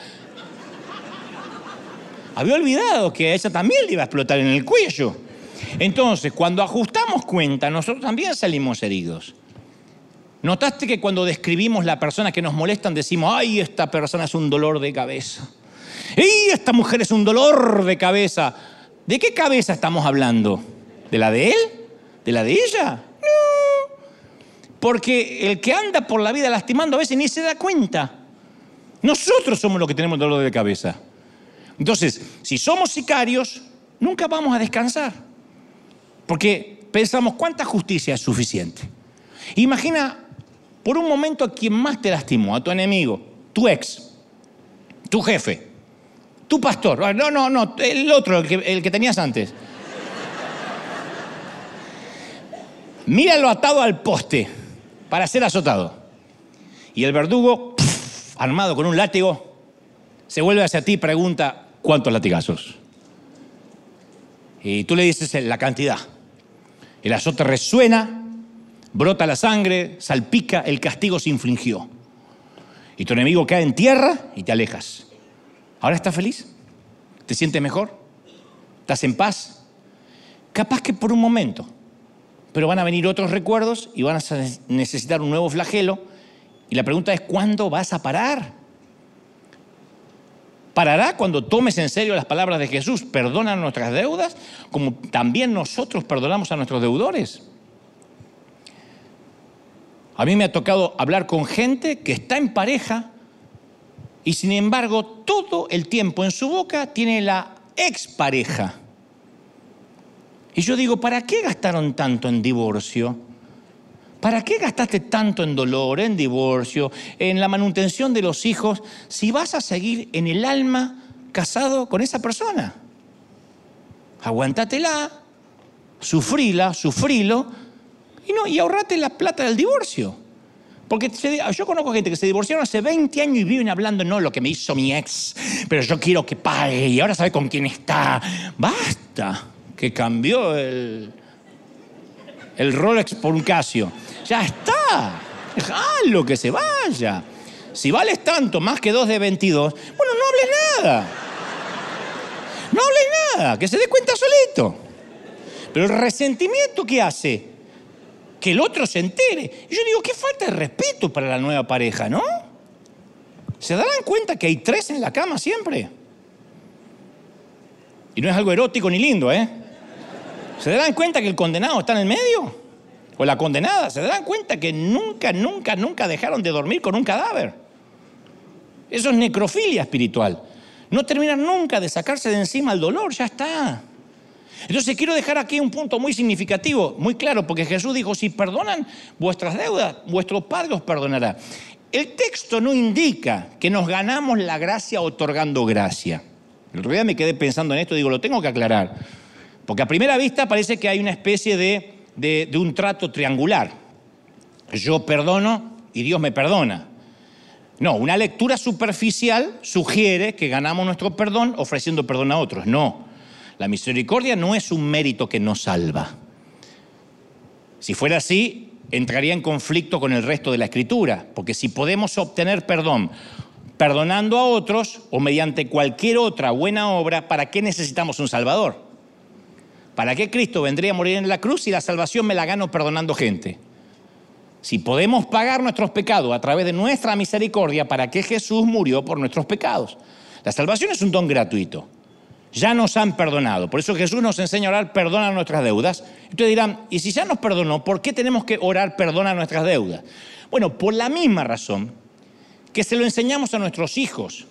Había olvidado que a ella también le iba a explotar en el cuello. Entonces, cuando ajustamos cuenta, nosotros también salimos heridos. ¿Notaste que cuando describimos la persona que nos molestan decimos, ay, esta persona es un dolor de cabeza? ¡Y esta mujer es un dolor de cabeza! ¿De qué cabeza estamos hablando? ¿De la de él? ¿De la de ella? No. Porque el que anda por la vida lastimando a veces ni se da cuenta. Nosotros somos los que tenemos dolor de cabeza. Entonces, si somos sicarios, nunca vamos a descansar. Porque pensamos, ¿cuánta justicia es suficiente? Imagina por un momento a quien más te lastimó, a tu enemigo, tu ex, tu jefe, tu pastor. Ah, no, no, no, el otro, el que, tenías antes. Míralo atado al poste para ser azotado. Y el verdugo, armado con un látigo, se vuelve hacia ti y pregunta, ¿cuántos latigazos? Y tú le dices la cantidad. El azote resuena, brota la sangre, salpica, el castigo se infligió. Y tu enemigo cae en tierra y te alejas. ¿Ahora estás feliz? ¿Te sientes mejor? ¿Estás en paz? Capaz que por un momento, pero van a venir otros recuerdos y van a necesitar un nuevo flagelo. Y la pregunta es, ¿cuándo vas a parar? Parará cuando tomes en serio las palabras de Jesús, perdona nuestras deudas, como también nosotros perdonamos a nuestros deudores. A mí me ha tocado hablar con gente que está en pareja y sin embargo todo el tiempo en su boca tiene la expareja. Y yo digo, ¿para qué gastaron tanto en divorcio? ¿Para qué gastaste tanto en dolor, en divorcio, en la manutención de los hijos, si vas a seguir en el alma casado con esa persona? Aguántatela, sufrila, sufrilo, y, no, y ahorrate la plata del divorcio. Porque yo conozco gente que se divorciaron hace 20 años y viven hablando, no, lo que me hizo mi ex, pero yo quiero que pague y ahora sabe con quién está. Basta, que cambió el, el Rolex por un Casio. Ya está. Déjalo que se vaya. Si vales tanto, más que dos de 22, bueno, no hables nada. No hables nada, que se dé cuenta solito. Pero el resentimiento que hace, que el otro se entere. Y yo digo, qué falta de respeto para la nueva pareja, ¿no? ¿Se darán cuenta que hay tres en la cama siempre? Y no es algo erótico ni lindo, ¿eh? ¿Se darán cuenta que el condenado está en el medio? O la condenada, ¿se darán cuenta que nunca, nunca, nunca dejaron de dormir con un cadáver? Eso es necrofilia espiritual. No terminan nunca de sacarse de encima el dolor, ya está. Entonces quiero dejar aquí un punto muy significativo, muy claro, porque Jesús dijo, si perdonan vuestras deudas, vuestro Padre os perdonará. El texto no indica que nos ganamos la gracia otorgando gracia. El otro me quedé pensando en esto y digo, lo tengo que aclarar. Porque a primera vista parece que hay una especie de, de, un trato triangular. Yo perdono y Dios me perdona. No, una lectura superficial sugiere que ganamos nuestro perdón ofreciendo perdón a otros. No, la misericordia no es un mérito que nos salva. Si fuera así, entraría en conflicto con el resto de la escritura, porque si podemos obtener perdón perdonando a otros o mediante cualquier otra buena obra, ¿para qué necesitamos un Salvador? ¿Para qué Cristo vendría a morir en la cruz y la salvación me la gano perdonando gente? Si podemos pagar nuestros pecados a través de nuestra misericordia, ¿para qué Jesús murió por nuestros pecados? La salvación es un don gratuito. Ya nos han perdonado. Por eso Jesús nos enseña a orar, perdona nuestras deudas. Ustedes dirán, ¿y si ya nos perdonó, por qué tenemos que orar, perdona nuestras deudas? Bueno, por la misma razón que se lo enseñamos a nuestros hijos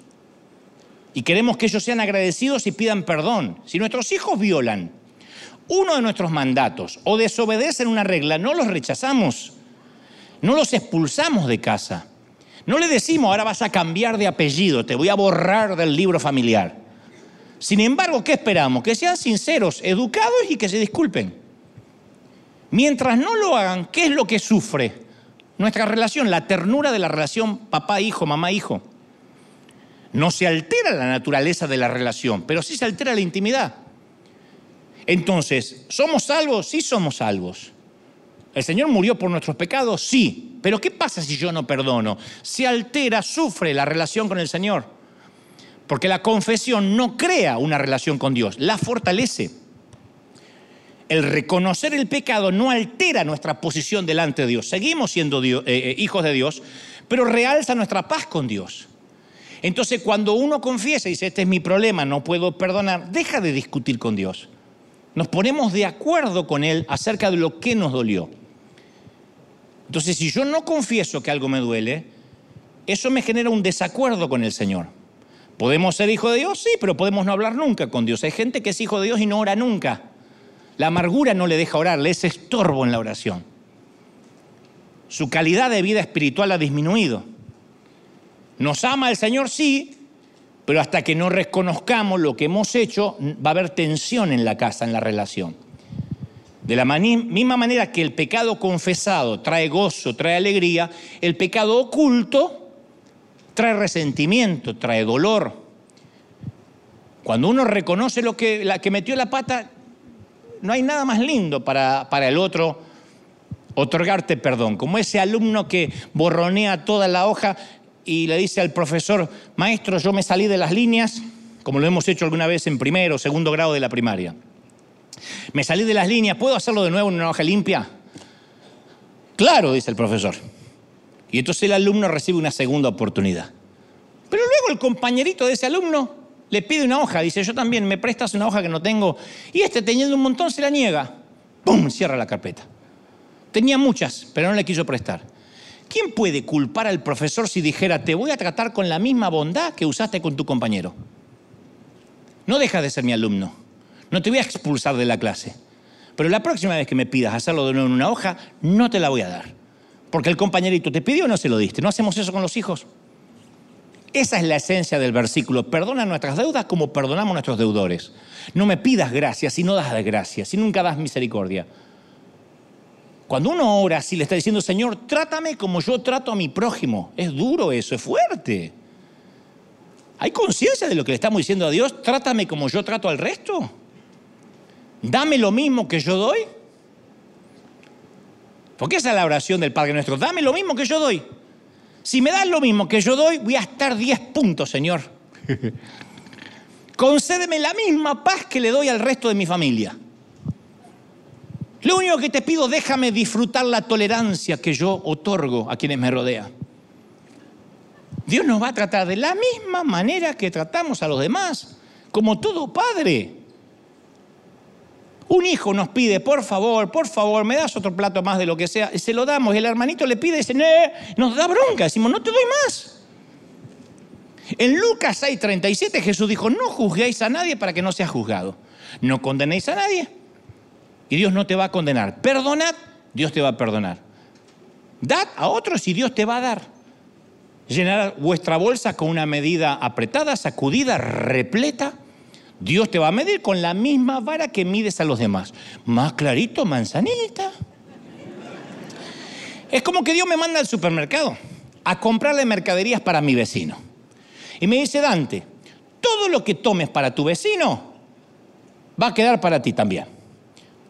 y queremos que ellos sean agradecidos y pidan perdón. Si nuestros hijos violan uno de nuestros mandatos o desobedecen una regla, no los rechazamos, no los expulsamos de casa. No le decimos, ahora vas a cambiar de apellido, te voy a borrar del libro familiar. Sin embargo, ¿qué esperamos? Que sean sinceros, educados y que se disculpen. Mientras no lo hagan, ¿qué es lo que sufre? Nuestra relación, la ternura de la relación papá-hijo, mamá-hijo. No se altera la naturaleza de la relación, pero sí se altera la intimidad. Entonces, ¿somos salvos? Sí somos salvos. ¿El Señor murió por nuestros pecados? Sí. Pero ¿qué pasa si yo no perdono? Se altera, sufre la relación con el Señor. Porque la confesión no crea una relación con Dios, la fortalece. El reconocer el pecado no altera nuestra posición delante de Dios. Seguimos siendo eh, eh, hijos de Dios, pero realza nuestra paz con Dios. Entonces, cuando uno confiesa y dice, este es mi problema, no puedo perdonar, deja de discutir con Dios. Nos ponemos de acuerdo con Él acerca de lo que nos dolió. Entonces, si yo no confieso que algo me duele, eso me genera un desacuerdo con el Señor. ¿Podemos ser hijo de Dios? Sí, pero podemos no hablar nunca con Dios. Hay gente que es hijo de Dios y no ora nunca. La amargura no le deja orar, le es estorbo en la oración. Su calidad de vida espiritual ha disminuido. Nos ama el Señor, sí, pero hasta que no reconozcamos lo que hemos hecho, va a haber tensión en la casa, en la relación. De la misma manera que el pecado confesado trae gozo, trae alegría, el pecado oculto trae resentimiento, trae dolor. Cuando uno reconoce lo que, la que metió la pata, no hay nada más lindo para, para el otro otorgarte perdón, como ese alumno que borronea toda la hoja y le dice al profesor, maestro, yo me salí de las líneas, como lo hemos hecho alguna vez en primero o segundo grado de la primaria. Me salí de las líneas, ¿puedo hacerlo de nuevo en una hoja limpia? Claro, dice el profesor. Y entonces el alumno recibe una segunda oportunidad. Pero luego el compañerito de ese alumno le pide una hoja, dice, yo también, me prestas una hoja que no tengo. Y este, teniendo un montón, se la niega. ¡Pum! Cierra la carpeta. Tenía muchas, pero no le quiso prestar. ¿Quién puede culpar al profesor si dijera, te voy a tratar con la misma bondad que usaste con tu compañero? No dejas de ser mi alumno. No te voy a expulsar de la clase. Pero la próxima vez que me pidas hacerlo de nuevo en una hoja, no te la voy a dar. Porque el compañerito te pidió o no se lo diste. ¿No hacemos eso con los hijos? Esa es la esencia del versículo. Perdona nuestras deudas como perdonamos a nuestros deudores. No me pidas gracias si no das de gracia, si nunca das misericordia. Cuando uno ora así, le está diciendo, Señor, trátame como yo trato a mi prójimo. Es duro eso, es fuerte. ¿Hay conciencia de lo que le estamos diciendo a Dios? Trátame como yo trato al resto. Dame lo mismo que yo doy. Porque esa es la oración del Padre nuestro. Dame lo mismo que yo doy. Si me das lo mismo que yo doy, voy a estar 10 puntos, Señor. Concédeme la misma paz que le doy al resto de mi familia. Lo único que te pido, déjame disfrutar la tolerancia que yo otorgo a quienes me rodean. Dios nos va a tratar de la misma manera que tratamos a los demás, como todo padre. Un hijo nos pide, por favor, por favor, me das otro plato más de lo que sea, y se lo damos, y el hermanito le pide y dice, nos da bronca, decimos, no te doy más. En Lucas 6:37 Jesús dijo, no juzguéis a nadie para que no sea juzgado. No condenéis a nadie Dios no te va a condenar. Perdonad, Dios te va a perdonar. Dad a otros y Dios te va a dar. Llenar vuestra bolsa con una medida apretada, sacudida, repleta. Dios te va a medir con la misma vara que mides a los demás. Más clarito, manzanita. Es como que Dios me manda al supermercado a comprarle mercaderías para mi vecino. Y me dice, Dante, todo lo que tomes para tu vecino va a quedar para ti también.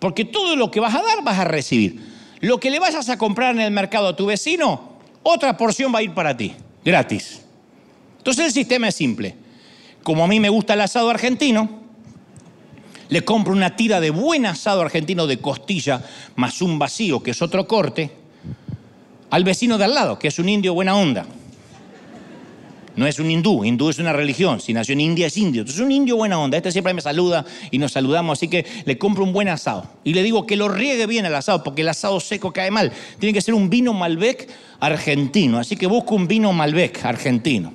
Porque todo lo que vas a dar vas a recibir. Lo que le vayas a comprar en el mercado a tu vecino, otra porción va a ir para ti, gratis. Entonces el sistema es simple. Como a mí me gusta el asado argentino, le compro una tira de buen asado argentino de costilla más un vacío, que es otro corte, al vecino de al lado, que es un indio buena onda. No es un hindú, hindú es una religión, si nació en India es indio. Entonces es un indio buena onda, este siempre me saluda y nos saludamos, así que le compro un buen asado. Y le digo que lo riegue bien el asado, porque el asado seco cae mal. Tiene que ser un vino Malbec argentino, así que busco un vino Malbec argentino.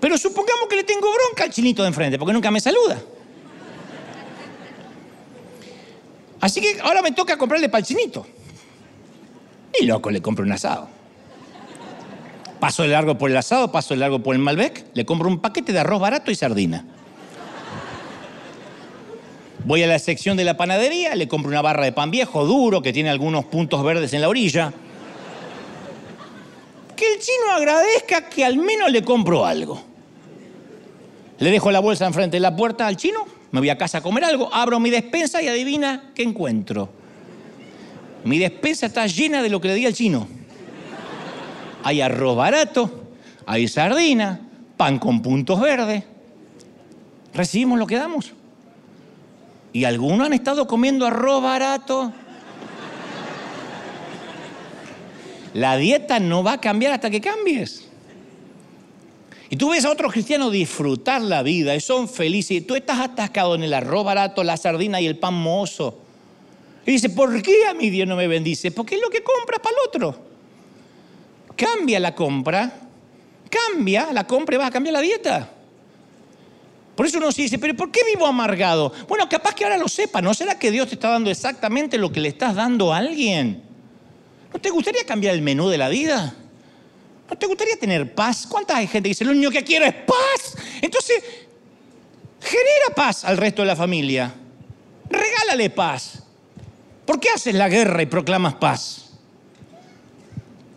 Pero supongamos que le tengo bronca al chinito de enfrente, porque nunca me saluda. Así que ahora me toca comprarle para el chinito. Y loco, le compro un asado. Paso de largo por el asado, paso de largo por el Malbec, le compro un paquete de arroz barato y sardina. Voy a la sección de la panadería, le compro una barra de pan viejo, duro, que tiene algunos puntos verdes en la orilla. Que el chino agradezca que al menos le compro algo. Le dejo la bolsa enfrente de la puerta al chino, me voy a casa a comer algo, abro mi despensa y adivina qué encuentro. Mi despensa está llena de lo que le di al chino hay arroz barato, hay sardina, pan con puntos verdes. Recibimos lo que damos. Y algunos han estado comiendo arroz barato. La dieta no va a cambiar hasta que cambies. Y tú ves a otros cristianos disfrutar la vida y son felices. Y tú estás atascado en el arroz barato, la sardina y el pan mozo. Y dice, ¿por qué a mí Dios no me bendice? Porque es lo que compras para el otro cambia la compra, cambia la compra y vas a cambiar la dieta. Por eso uno se dice, pero ¿por qué vivo amargado? Bueno, capaz que ahora lo sepa, ¿no será que Dios te está dando exactamente lo que le estás dando a alguien? ¿No te gustaría cambiar el menú de la vida? ¿No te gustaría tener paz? ¿Cuánta gente dice, lo único que quiero es paz? Entonces, genera paz al resto de la familia. Regálale paz. ¿Por qué haces la guerra y proclamas paz?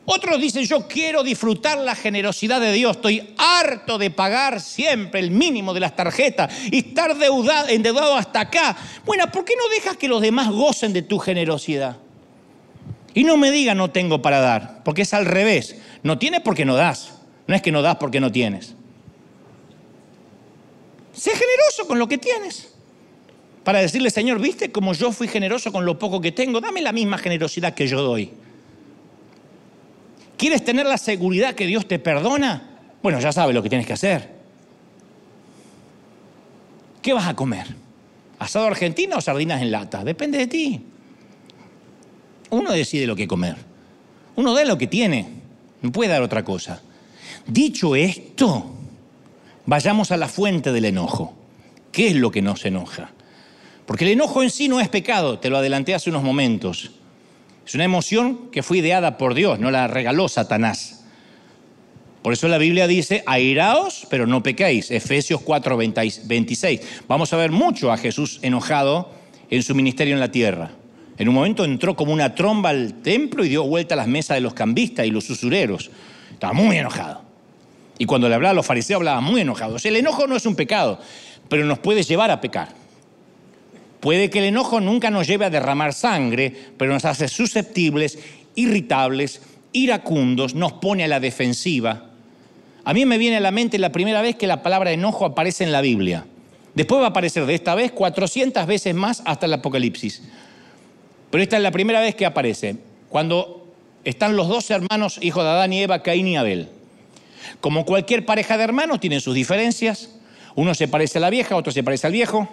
Otros dicen, yo quiero disfrutar la generosidad de Dios, estoy harto de pagar siempre el mínimo de las tarjetas y estar endeudado hasta acá. Bueno, ¿por qué no dejas que los demás gocen de tu generosidad? Y no me diga no tengo para dar, porque es al revés. No tienes porque no das, no es que no das porque no tienes. Sé generoso con lo que tienes. Para decirle, Señor, ¿viste cómo yo fui generoso con lo poco que tengo? Dame la misma generosidad que yo doy. ¿Quieres tener la seguridad que Dios te perdona? Bueno, ya sabes lo que tienes que hacer. ¿Qué vas a comer? ¿Asado argentino o sardinas en lata? Depende de ti. Uno decide lo que comer. Uno da lo que tiene. No puede dar otra cosa. Dicho esto, vayamos a la fuente del enojo. ¿Qué es lo que nos enoja? Porque el enojo en sí no es pecado, te lo adelanté hace unos momentos. Es una emoción que fue ideada por Dios, no la regaló Satanás. Por eso la Biblia dice, airaos, pero no pequéis. Efesios 4, 26. Vamos a ver mucho a Jesús enojado en su ministerio en la tierra. En un momento entró como una tromba al templo y dio vuelta a las mesas de los cambistas y los usureros. Estaba muy enojado. Y cuando le hablaba a los fariseos hablaba muy enojado. O sea, el enojo no es un pecado, pero nos puede llevar a pecar. Puede que el enojo nunca nos lleve a derramar sangre, pero nos hace susceptibles, irritables, iracundos, nos pone a la defensiva. A mí me viene a la mente la primera vez que la palabra enojo aparece en la Biblia. Después va a aparecer de esta vez 400 veces más hasta el Apocalipsis. Pero esta es la primera vez que aparece, cuando están los dos hermanos, hijos de Adán y Eva, Caín y Abel. Como cualquier pareja de hermanos, tienen sus diferencias. Uno se parece a la vieja, otro se parece al viejo.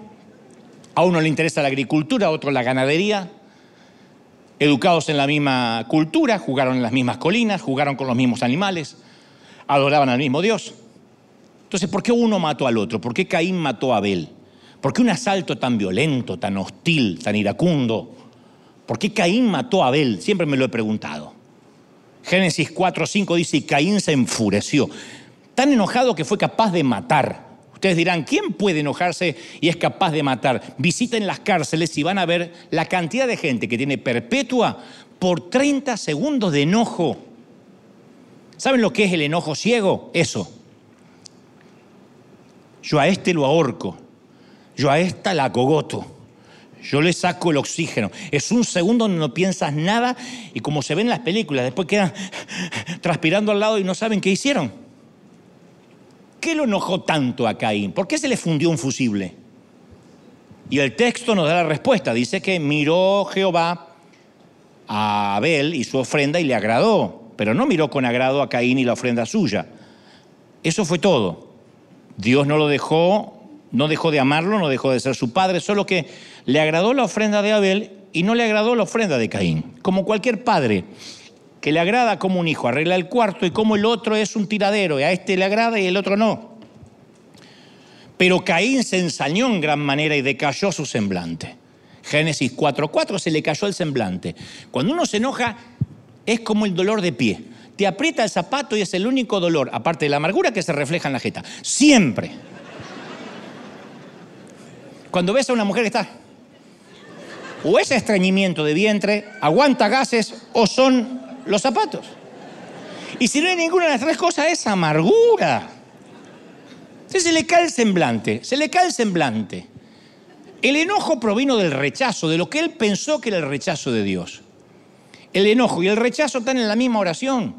A uno le interesa la agricultura, a otro la ganadería. Educados en la misma cultura, jugaron en las mismas colinas, jugaron con los mismos animales, adoraban al mismo Dios. Entonces, ¿por qué uno mató al otro? ¿Por qué Caín mató a Abel? ¿Por qué un asalto tan violento, tan hostil, tan iracundo? ¿Por qué Caín mató a Abel? Siempre me lo he preguntado. Génesis 4, 5 dice, y Caín se enfureció, tan enojado que fue capaz de matar. Ustedes dirán, ¿quién puede enojarse y es capaz de matar? Visiten las cárceles y van a ver la cantidad de gente que tiene perpetua por 30 segundos de enojo. ¿Saben lo que es el enojo ciego? Eso. Yo a este lo ahorco, yo a esta la cogoto, yo le saco el oxígeno. Es un segundo donde no piensas nada y como se ve en las películas, después quedan transpirando al lado y no saben qué hicieron. ¿Qué lo enojó tanto a Caín? ¿Por qué se le fundió un fusible? Y el texto nos da la respuesta. Dice que miró Jehová a Abel y su ofrenda y le agradó, pero no miró con agrado a Caín y la ofrenda suya. Eso fue todo. Dios no lo dejó, no dejó de amarlo, no dejó de ser su padre, solo que le agradó la ofrenda de Abel y no le agradó la ofrenda de Caín. Como cualquier padre que le agrada como un hijo arregla el cuarto y como el otro es un tiradero y a este le agrada y el otro no. Pero Caín se ensañó en gran manera y decayó su semblante. Génesis 4:4 se le cayó el semblante. Cuando uno se enoja es como el dolor de pie te aprieta el zapato y es el único dolor, aparte de la amargura que se refleja en la jeta. Siempre. Cuando ves a una mujer que está o es estreñimiento de vientre, aguanta gases o son los zapatos. Y si no hay ninguna de las tres cosas, es amargura. Entonces se le cae el semblante, se le cae el semblante. El enojo provino del rechazo, de lo que él pensó que era el rechazo de Dios. El enojo y el rechazo están en la misma oración.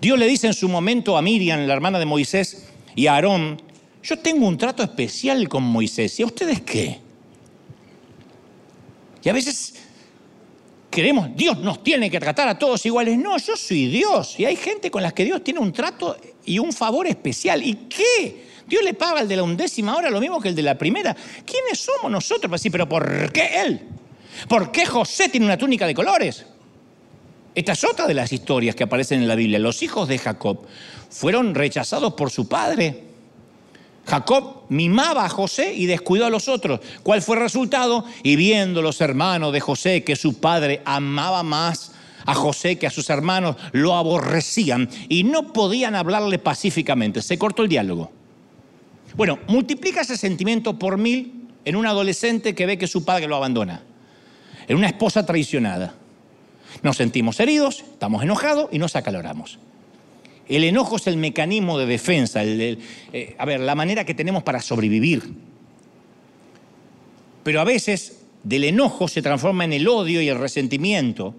Dios le dice en su momento a Miriam, la hermana de Moisés, y a Aarón, yo tengo un trato especial con Moisés. ¿Y a ustedes qué? Y a veces queremos, Dios nos tiene que tratar a todos iguales. No, yo soy Dios. Y hay gente con la que Dios tiene un trato y un favor especial. ¿Y qué? Dios le paga al de la undécima hora lo mismo que el de la primera. ¿Quiénes somos nosotros para decir, pero ¿por qué él? ¿Por qué José tiene una túnica de colores? Esta es otra de las historias que aparecen en la Biblia. Los hijos de Jacob fueron rechazados por su padre. Jacob mimaba a José y descuidó a los otros. ¿Cuál fue el resultado? Y viendo los hermanos de José que su padre amaba más a José que a sus hermanos, lo aborrecían y no podían hablarle pacíficamente. Se cortó el diálogo. Bueno, multiplica ese sentimiento por mil en un adolescente que ve que su padre lo abandona, en una esposa traicionada nos sentimos heridos, estamos enojados y nos acaloramos. El enojo es el mecanismo de defensa, eh, a ver, la manera que tenemos para sobrevivir. Pero a veces del enojo se transforma en el odio y el resentimiento.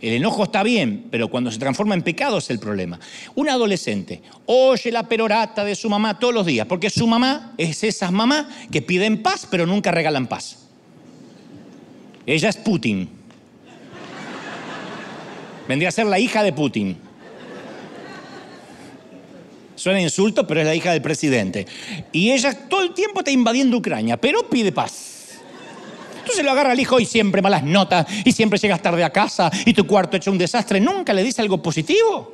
El enojo está bien, pero cuando se transforma en pecado es el problema. Un adolescente oye la perorata de su mamá todos los días, porque su mamá es esas mamás que piden paz, pero nunca regalan paz. Ella es Putin. Vendría a ser la hija de Putin. Suena insulto, pero es la hija del presidente. Y ella todo el tiempo está invadiendo Ucrania, pero pide paz. Entonces lo agarra al hijo y siempre malas notas, y siempre llegas tarde a casa, y tu cuarto hecho un desastre. Nunca le dice algo positivo.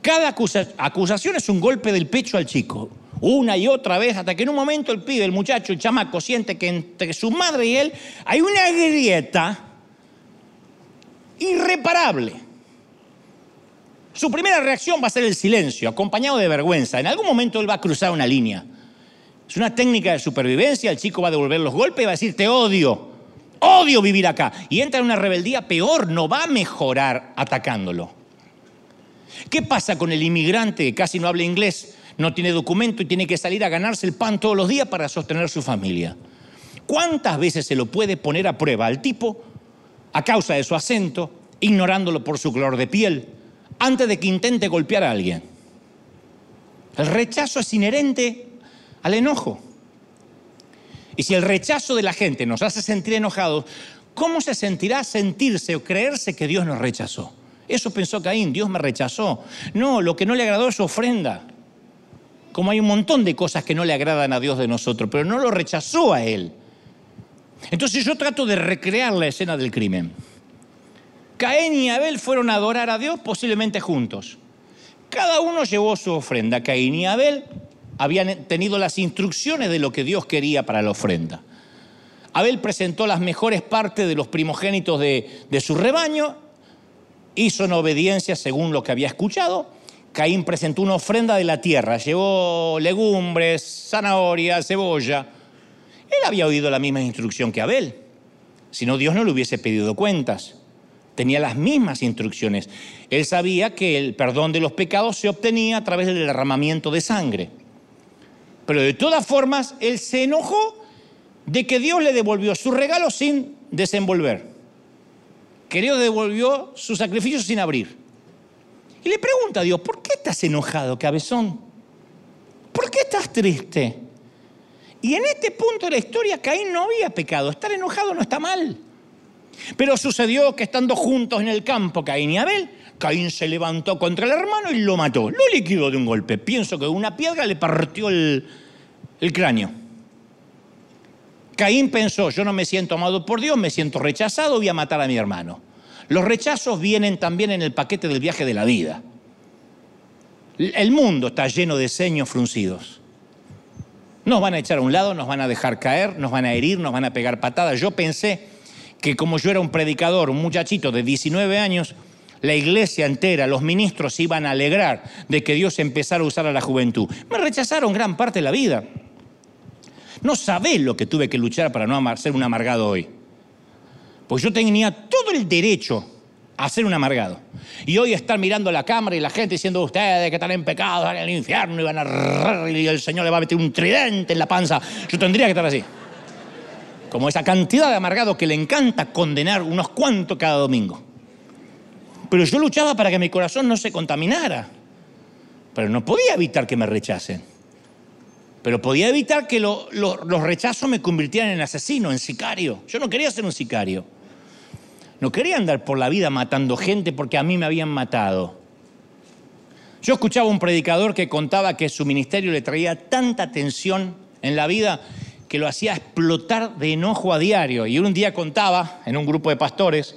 Cada acusación es un golpe del pecho al chico. Una y otra vez, hasta que en un momento el pibe, el muchacho, el chamaco, siente que entre su madre y él hay una grieta irreparable. Su primera reacción va a ser el silencio, acompañado de vergüenza. En algún momento él va a cruzar una línea. Es una técnica de supervivencia, el chico va a devolver los golpes y va a decir, te odio, odio vivir acá. Y entra en una rebeldía peor, no va a mejorar atacándolo. ¿Qué pasa con el inmigrante que casi no habla inglés, no tiene documento y tiene que salir a ganarse el pan todos los días para sostener su familia? ¿Cuántas veces se lo puede poner a prueba al tipo a causa de su acento, ignorándolo por su color de piel, antes de que intente golpear a alguien. El rechazo es inherente al enojo. Y si el rechazo de la gente nos hace sentir enojados, ¿cómo se sentirá sentirse o creerse que Dios nos rechazó? Eso pensó Caín, Dios me rechazó. No, lo que no le agradó es su ofrenda. Como hay un montón de cosas que no le agradan a Dios de nosotros, pero no lo rechazó a Él. Entonces yo trato de recrear la escena del crimen. Caín y Abel fueron a adorar a Dios posiblemente juntos. Cada uno llevó su ofrenda. Caín y Abel habían tenido las instrucciones de lo que Dios quería para la ofrenda. Abel presentó las mejores partes de los primogénitos de, su rebaño, hizo en obediencia según lo que había escuchado. Caín presentó una ofrenda de la tierra, llevó legumbres, zanahoria, cebolla. Él había oído la misma instrucción que Abel, si no Dios no le hubiese pedido cuentas. Tenía las mismas instrucciones. Él sabía que el perdón de los pecados se obtenía a través del derramamiento de sangre. Pero de todas formas, él se enojó de que Dios le devolvió su regalo sin desenvolver. Que Dios devolvió su sacrificio sin abrir. Y le pregunta a Dios, ¿por qué estás enojado, cabezón? ¿Por qué estás triste? Y en este punto de la historia, Caín no había pecado. Estar enojado no está mal. Pero sucedió que estando juntos en el campo, Caín y Abel, Caín se levantó contra el hermano y lo mató. Lo liquidó de un golpe. Pienso que una piedra le partió el, cráneo. Caín pensó, yo no me siento amado por Dios, me siento rechazado, voy a matar a mi hermano. Los rechazos vienen también en el paquete del viaje de la vida. El mundo está lleno de ceños fruncidos. Nos van a echar a un lado, nos van a dejar caer, nos van a herir, nos van a pegar patadas. Yo pensé que como yo era un predicador, un muchachito de 19 años, la iglesia entera, los ministros se iban a alegrar de que Dios empezara a usar a la juventud. Me rechazaron gran parte de la vida. No sabés lo que tuve que luchar para no ser un amargado hoy. Pues yo tenía todo el derecho a ser un amargado. Y hoy estar mirando la cámara y la gente diciendo ustedes que están en pecado, van al infierno y van a y el Señor le va a meter un tridente en la panza. Yo tendría que estar así como esa cantidad de amargados que le encanta condenar unos cuantos cada domingo. Pero yo luchaba para que mi corazón no se contaminara. Pero no podía evitar que me rechacen. Pero podía evitar que los rechazos me convirtieran en asesino, en sicario. Yo no quería ser un sicario. No quería andar por la vida matando gente porque a mí me habían matado. Yo escuchaba un predicador que contaba que su ministerio le traía tanta tensión en la vida que lo hacía explotar de enojo a diario. Y un día contaba en un grupo de pastores,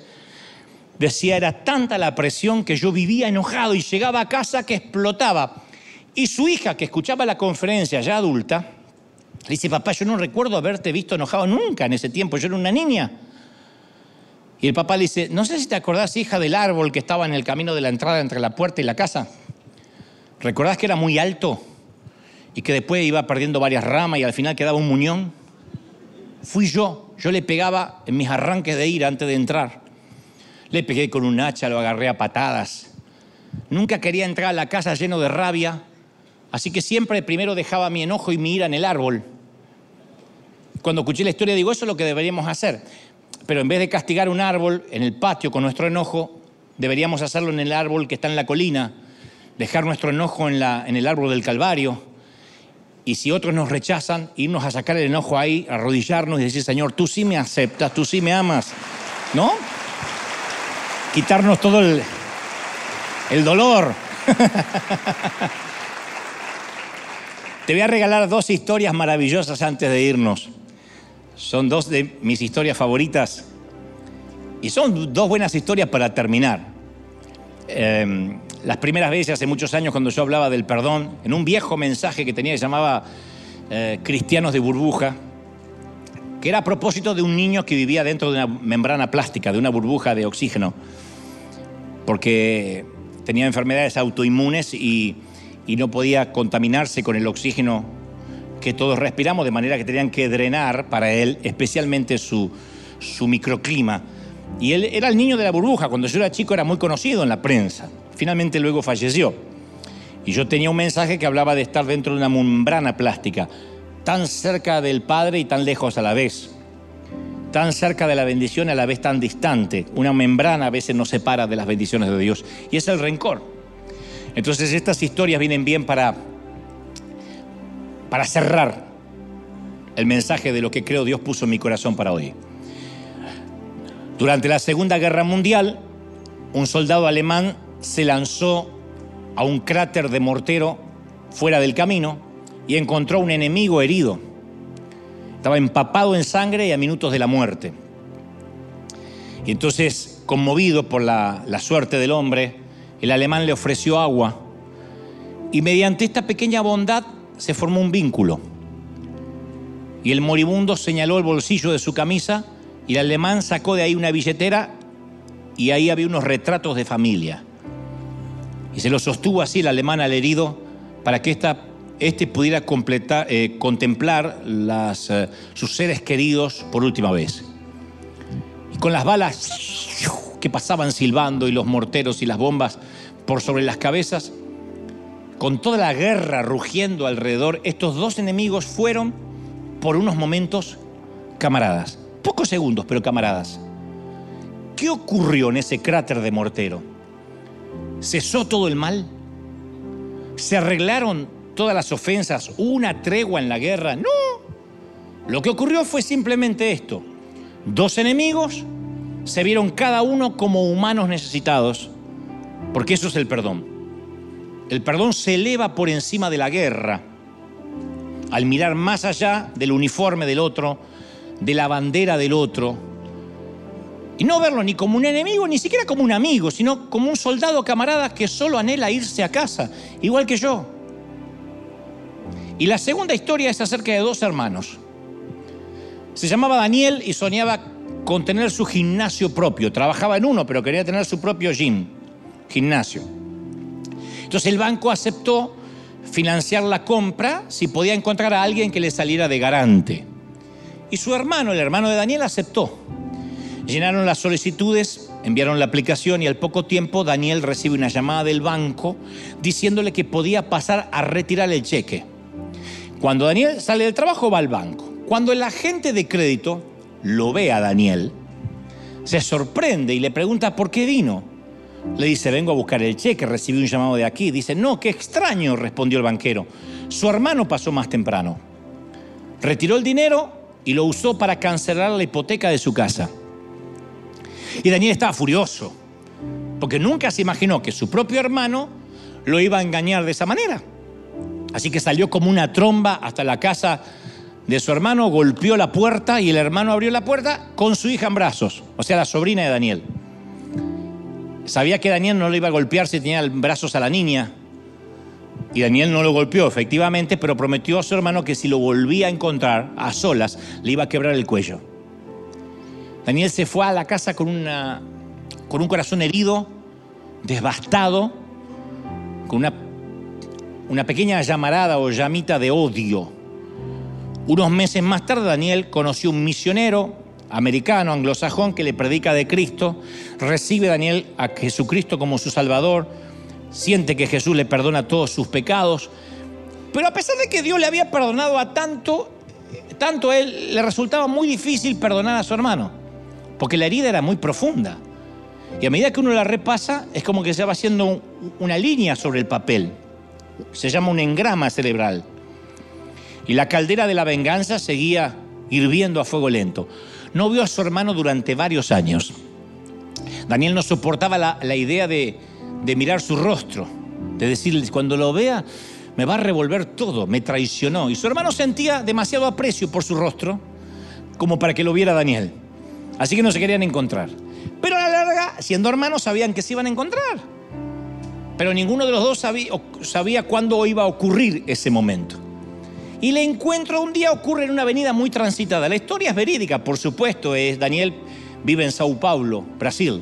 decía, era tanta la presión que yo vivía enojado y llegaba a casa que explotaba. Y su hija, que escuchaba la conferencia ya adulta, le dice, papá, yo no recuerdo haberte visto enojado nunca en ese tiempo, yo era una niña. Y el papá le dice, no sé si te acordás, hija, del árbol que estaba en el camino de la entrada entre la puerta y la casa. ¿Recordás que era muy alto? Y que después iba perdiendo varias ramas y al final quedaba un muñón. Fui yo, yo le pegaba en mis arranques de ira antes de entrar. Le pegué con un hacha, lo agarré a patadas. Nunca quería entrar a la casa lleno de rabia, así que siempre primero dejaba mi enojo y mi ira en el árbol. Cuando escuché la historia digo, eso es lo que deberíamos hacer. Pero en vez de castigar un árbol en el patio con nuestro enojo, deberíamos hacerlo en el árbol que está en la colina, dejar nuestro enojo en, la, en el árbol del Calvario y si otros nos rechazan, irnos a sacar el enojo ahí, arrodillarnos y decir, Señor, tú sí me aceptas, tú sí me amas, ¿no? Quitarnos todo el, dolor. Te voy a regalar dos historias maravillosas antes de irnos. Son dos de mis historias favoritas y son dos buenas historias para terminar. Eh, las primeras veces, hace muchos años, cuando yo hablaba del perdón, en un viejo mensaje que tenía que llamaba eh, Cristianos de burbuja, que era a propósito de un niño que vivía dentro de una membrana plástica, de una burbuja de oxígeno, porque tenía enfermedades autoinmunes y, no podía contaminarse con el oxígeno que todos respiramos, de manera que tenían que drenar para él especialmente su, su microclima. Y él era el niño de la burbuja, cuando yo era chico era muy conocido en la prensa. Finalmente luego falleció. Y yo tenía un mensaje que hablaba de estar dentro de una membrana plástica, tan cerca del Padre y tan lejos a la vez. Tan cerca de la bendición y a la vez tan distante. Una membrana a veces nos separa de las bendiciones de Dios. Y es el rencor. Entonces estas historias vienen bien para, para cerrar el mensaje de lo que creo Dios puso en mi corazón para hoy. Durante la Segunda Guerra Mundial, un soldado alemán se lanzó a un cráter de mortero fuera del camino y encontró un enemigo herido. Estaba empapado en sangre y a minutos de la muerte. Y entonces, conmovido por la, la suerte del hombre, el alemán le ofreció agua y mediante esta pequeña bondad se formó un vínculo. Y el moribundo señaló el bolsillo de su camisa y el alemán sacó de ahí una billetera y ahí había unos retratos de familia. Y se lo sostuvo así el alemán al herido para que este pudiera eh, contemplar eh, sus seres queridos por última vez. Y con las balas que pasaban silbando y los morteros y las bombas por sobre las cabezas, con toda la guerra rugiendo alrededor, estos dos enemigos fueron por unos momentos camaradas. Pocos segundos, pero camaradas. ¿Qué ocurrió en ese cráter de mortero? ¿Cesó todo el mal? ¿Se arreglaron todas las ofensas? ¿Hubo una tregua en la guerra? No. Lo que ocurrió fue simplemente esto. Dos enemigos se vieron cada uno como humanos necesitados, porque eso es el perdón. El perdón se eleva por encima de la guerra, al mirar más allá del uniforme del otro, de la bandera del otro, y no verlo ni como un enemigo, ni siquiera como un amigo, sino como un soldado camarada que solo anhela irse a casa, igual que yo. Y la segunda historia es acerca de dos hermanos. Se llamaba Daniel y soñaba con tener su gimnasio propio. Trabajaba en uno, pero quería tener su propio gym, gimnasio. Entonces el banco aceptó financiar la compra si podía encontrar a alguien que le saliera de garante. Y su hermano, el hermano de Daniel, aceptó. Llenaron las solicitudes, enviaron la aplicación y al poco tiempo Daniel recibe una llamada del banco diciéndole que podía pasar a retirar el cheque. Cuando Daniel sale del trabajo va al banco. Cuando el agente de crédito lo ve a Daniel, se sorprende y le pregunta por qué vino. Le dice, vengo a buscar el cheque, recibí un llamado de aquí. Dice, no, qué extraño, respondió el banquero. Su hermano pasó más temprano. Retiró el dinero y lo usó para cancelar la hipoteca de su casa. Y Daniel estaba furioso, porque nunca se imaginó que su propio hermano lo iba a engañar de esa manera. Así que salió como una tromba hasta la casa de su hermano, golpeó la puerta y el hermano abrió la puerta con su hija en brazos, o sea, la sobrina de Daniel. Sabía que Daniel no le iba a golpear si tenía en brazos a la niña. Y Daniel no lo golpeó, efectivamente, pero prometió a su hermano que si lo volvía a encontrar a solas, le iba a quebrar el cuello. Daniel se fue a la casa con, un corazón herido, devastado, con una, una pequeña llamarada o llamita de odio. Unos meses más tarde Daniel conoció un misionero americano, anglosajón, que le predica de Cristo, recibe Daniel a Jesucristo como su Salvador, siente que Jesús le perdona todos sus pecados, pero a pesar de que Dios le había perdonado a tanto, tanto a él le resultaba muy difícil perdonar a su hermano porque la herida era muy profunda. Y a medida que uno la repasa, es como que se va haciendo una línea sobre el papel. Se llama un engrama cerebral. Y la caldera de la venganza seguía hirviendo a fuego lento. No vio a su hermano durante varios años. Daniel no soportaba la, idea de, de mirar su rostro, de decirle, cuando lo vea, me va a revolver todo, me traicionó. Y su hermano sentía demasiado aprecio por su rostro como para que lo viera Daniel. Así que no se querían encontrar. Pero a la larga, siendo hermanos, sabían que se iban a encontrar. Pero ninguno de los dos sabía, cuándo iba a ocurrir ese momento. Y el encuentro un día ocurre en una avenida muy transitada. La historia es verídica, por supuesto. Es Daniel vive en Sao Paulo, Brasil.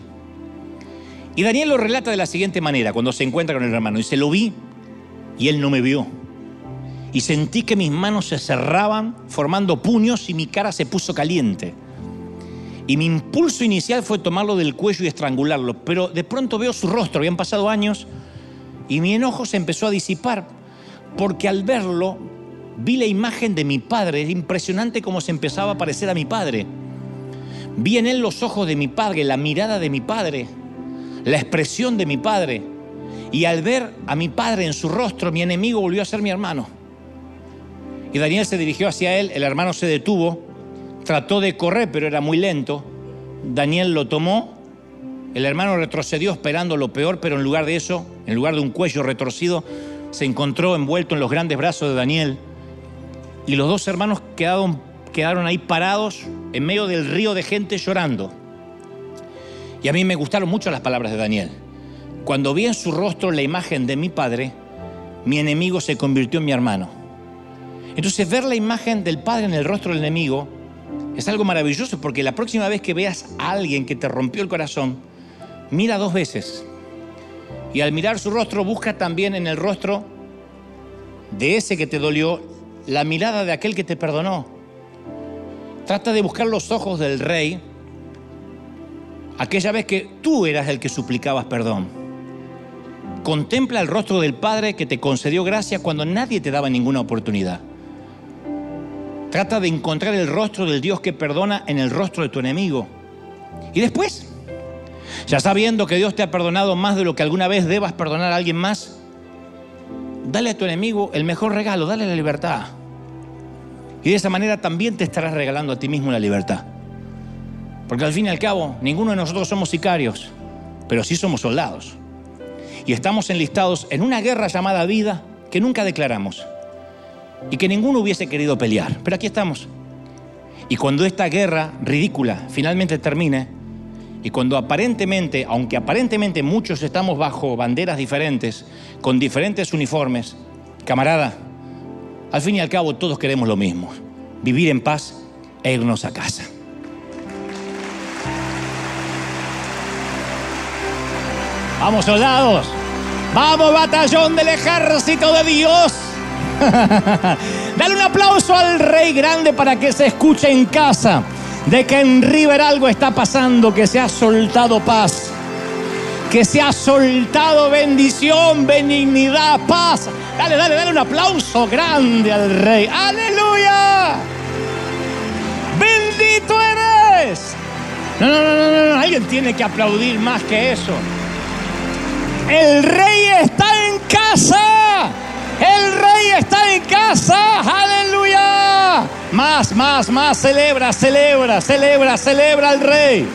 Y Daniel lo relata de la siguiente manera, cuando se encuentra con el hermano. Dice, lo vi y él no me vio. Y sentí que mis manos se cerraban formando puños y mi cara se puso caliente. Y mi impulso inicial fue tomarlo del cuello y estrangularlo, pero de pronto veo su rostro, habían pasado años, y mi enojo se empezó a disipar, porque al verlo vi la imagen de mi padre, es impresionante cómo se empezaba a parecer a mi padre. Vi en él los ojos de mi padre, la mirada de mi padre, la expresión de mi padre. Y al ver a mi padre en su rostro, mi enemigo volvió a ser mi hermano. Y Daniel se dirigió hacia él, el hermano se detuvo Trató de correr, pero era muy lento. Daniel lo tomó, el hermano retrocedió esperando lo peor, pero en lugar de eso, en lugar de un cuello retorcido, se encontró envuelto en los grandes brazos de Daniel. Y los dos hermanos quedaron, quedaron ahí parados en medio del río de gente llorando. Y a mí me gustaron mucho las palabras de Daniel. Cuando vi en su rostro la imagen de mi padre, mi enemigo se convirtió en mi hermano. Entonces ver la imagen del padre en el rostro del enemigo es algo maravilloso porque la próxima vez que veas a alguien que te rompió el corazón, mira dos veces. Y al mirar su rostro, busca también en el rostro de ese que te dolió la mirada de aquel que te perdonó. Trata de buscar los ojos del rey aquella vez que tú eras el que suplicabas perdón. Contempla el rostro del Padre que te concedió gracia cuando nadie te daba ninguna oportunidad. Trata de encontrar el rostro del Dios que perdona en el rostro de tu enemigo. Y después, ya sabiendo que Dios te ha perdonado más de lo que alguna vez debas perdonar a alguien más, dale a tu enemigo el mejor regalo, dale la libertad. Y de esa manera también te estarás regalando a ti mismo la libertad. Porque al fin y al cabo, ninguno de nosotros somos sicarios, pero sí somos soldados. Y estamos enlistados en una guerra llamada vida que nunca declaramos y que ninguno hubiese querido pelear. Pero aquí estamos. Y cuando esta guerra ridícula finalmente termine, y cuando aparentemente, aunque aparentemente muchos estamos bajo banderas diferentes, con diferentes uniformes, camarada, al fin y al cabo todos queremos lo mismo, vivir en paz e irnos a casa. Vamos soldados, vamos batallón del ejército de Dios. Dale un aplauso al Rey Grande para que se escuche en casa de que en River algo está pasando, que se ha soltado paz, que se ha soltado bendición, benignidad, paz. Dale, dale, dale un aplauso grande al Rey. Aleluya. Bendito eres. No, no, no, no, no, alguien tiene que aplaudir más que eso. El Rey está en casa. El rey está en casa. Aleluya. Más, más, más. Celebra, celebra, celebra, celebra al rey.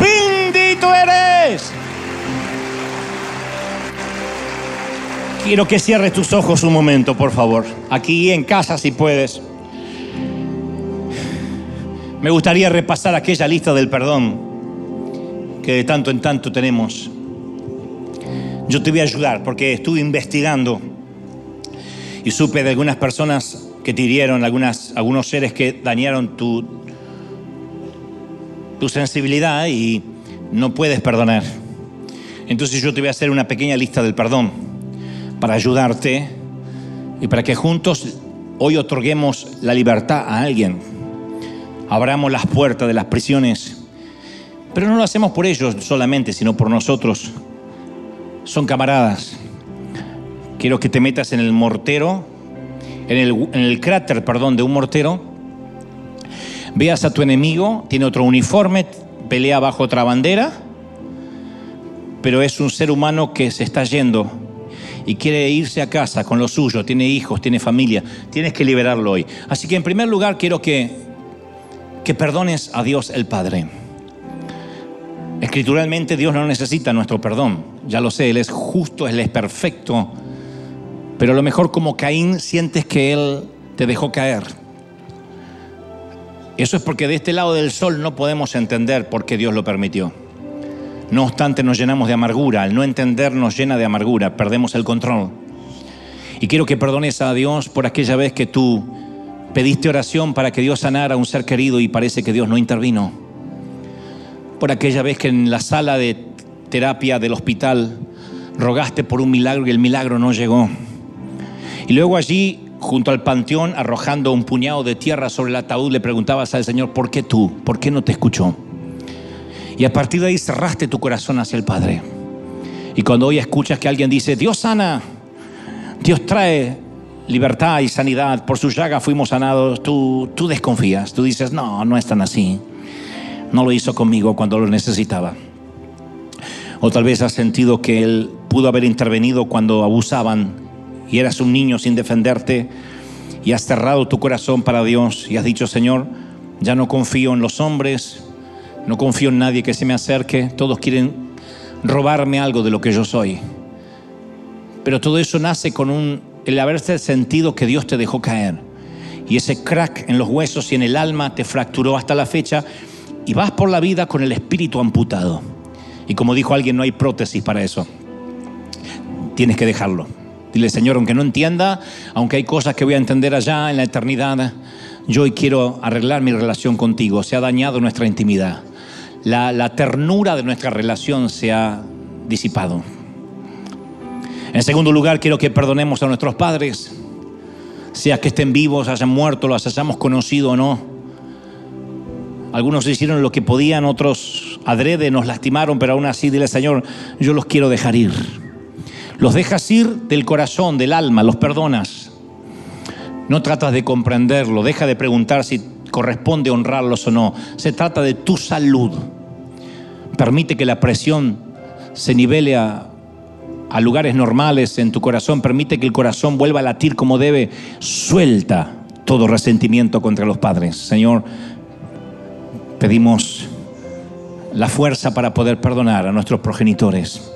Bendito eres. Quiero que cierres tus ojos un momento, por favor. Aquí en casa, si puedes. Me gustaría repasar aquella lista del perdón que de tanto en tanto tenemos. Yo te voy a ayudar porque estuve investigando y supe de algunas personas que te hirieron, algunos seres que dañaron tu, tu sensibilidad y no puedes perdonar. Entonces yo te voy a hacer una pequeña lista del perdón para ayudarte y para que juntos hoy otorguemos la libertad a alguien. Abramos las puertas de las prisiones. Pero no lo hacemos por ellos solamente, sino por nosotros. Son camaradas Quiero que te metas en el mortero, en el, cráter, perdón, de un mortero. Veas a tu enemigo, tiene otro uniforme, pelea bajo otra bandera, pero es un ser humano que se está yendo y quiere irse a casa con lo suyo, tiene hijos, tiene familia, tienes que liberarlo hoy. Así que en primer lugar quiero que, que perdones a Dios el Padre. Escrituralmente Dios no necesita nuestro perdón, ya lo sé, Él es justo, Él es perfecto, pero a lo mejor como Caín sientes que Él te dejó caer. Eso es porque de este lado del sol no podemos entender por qué Dios lo permitió. No obstante, nos llenamos de amargura. Al no entender nos llena de amargura. Perdemos el control. Y quiero que perdones a Dios por aquella vez que tú pediste oración para que Dios sanara a un ser querido y parece que Dios no intervino. Por aquella vez que en la sala de terapia del hospital rogaste por un milagro y el milagro no llegó. Y luego allí, junto al panteón, arrojando un puñado de tierra sobre el ataúd, le preguntabas al Señor, ¿por qué tú? ¿Por qué no te escuchó? Y a partir de ahí cerraste tu corazón hacia el Padre. Y cuando hoy escuchas que alguien dice, Dios sana, Dios trae libertad y sanidad, por su llaga fuimos sanados, tú, tú desconfías, tú dices, no, no es tan así. No lo hizo conmigo cuando lo necesitaba. O tal vez has sentido que Él pudo haber intervenido cuando abusaban y eras un niño sin defenderte y has cerrado tu corazón para Dios y has dicho, Señor, ya no confío en los hombres, No confío en nadie que se me acerque. Todos quieren robarme algo de lo que yo soy. Pero todo eso nace con el haberse sentido que Dios te dejó caer. Y ese crack en los huesos y en el alma te fracturó hasta la fecha y vas por la vida con el espíritu amputado. Y como dijo alguien, no hay prótesis para eso. Tienes que dejarlo. Dile, Señor, aunque no entienda, aunque hay cosas que voy a entender allá en la eternidad, yo hoy quiero arreglar mi relación contigo. Se ha dañado nuestra intimidad. La, la ternura de nuestra relación se ha disipado. En segundo lugar, quiero que perdonemos a nuestros padres, sea que estén vivos, hayan muerto, los hayamos conocido o no. Algunos hicieron lo que podían, otros adrede nos lastimaron, pero aún así dile, Señor, yo los quiero dejar ir. Los dejas ir del corazón, del alma, los perdonas. No tratas de comprenderlo, deja de preguntar si corresponde honrarlos o no. Se trata de tu salud. Permite que la presión se nivele a, a lugares normales en tu corazón, permite que el corazón vuelva a latir como debe, suelta todo resentimiento contra los padres. Señor, pedimos la fuerza para poder perdonar a nuestros progenitores.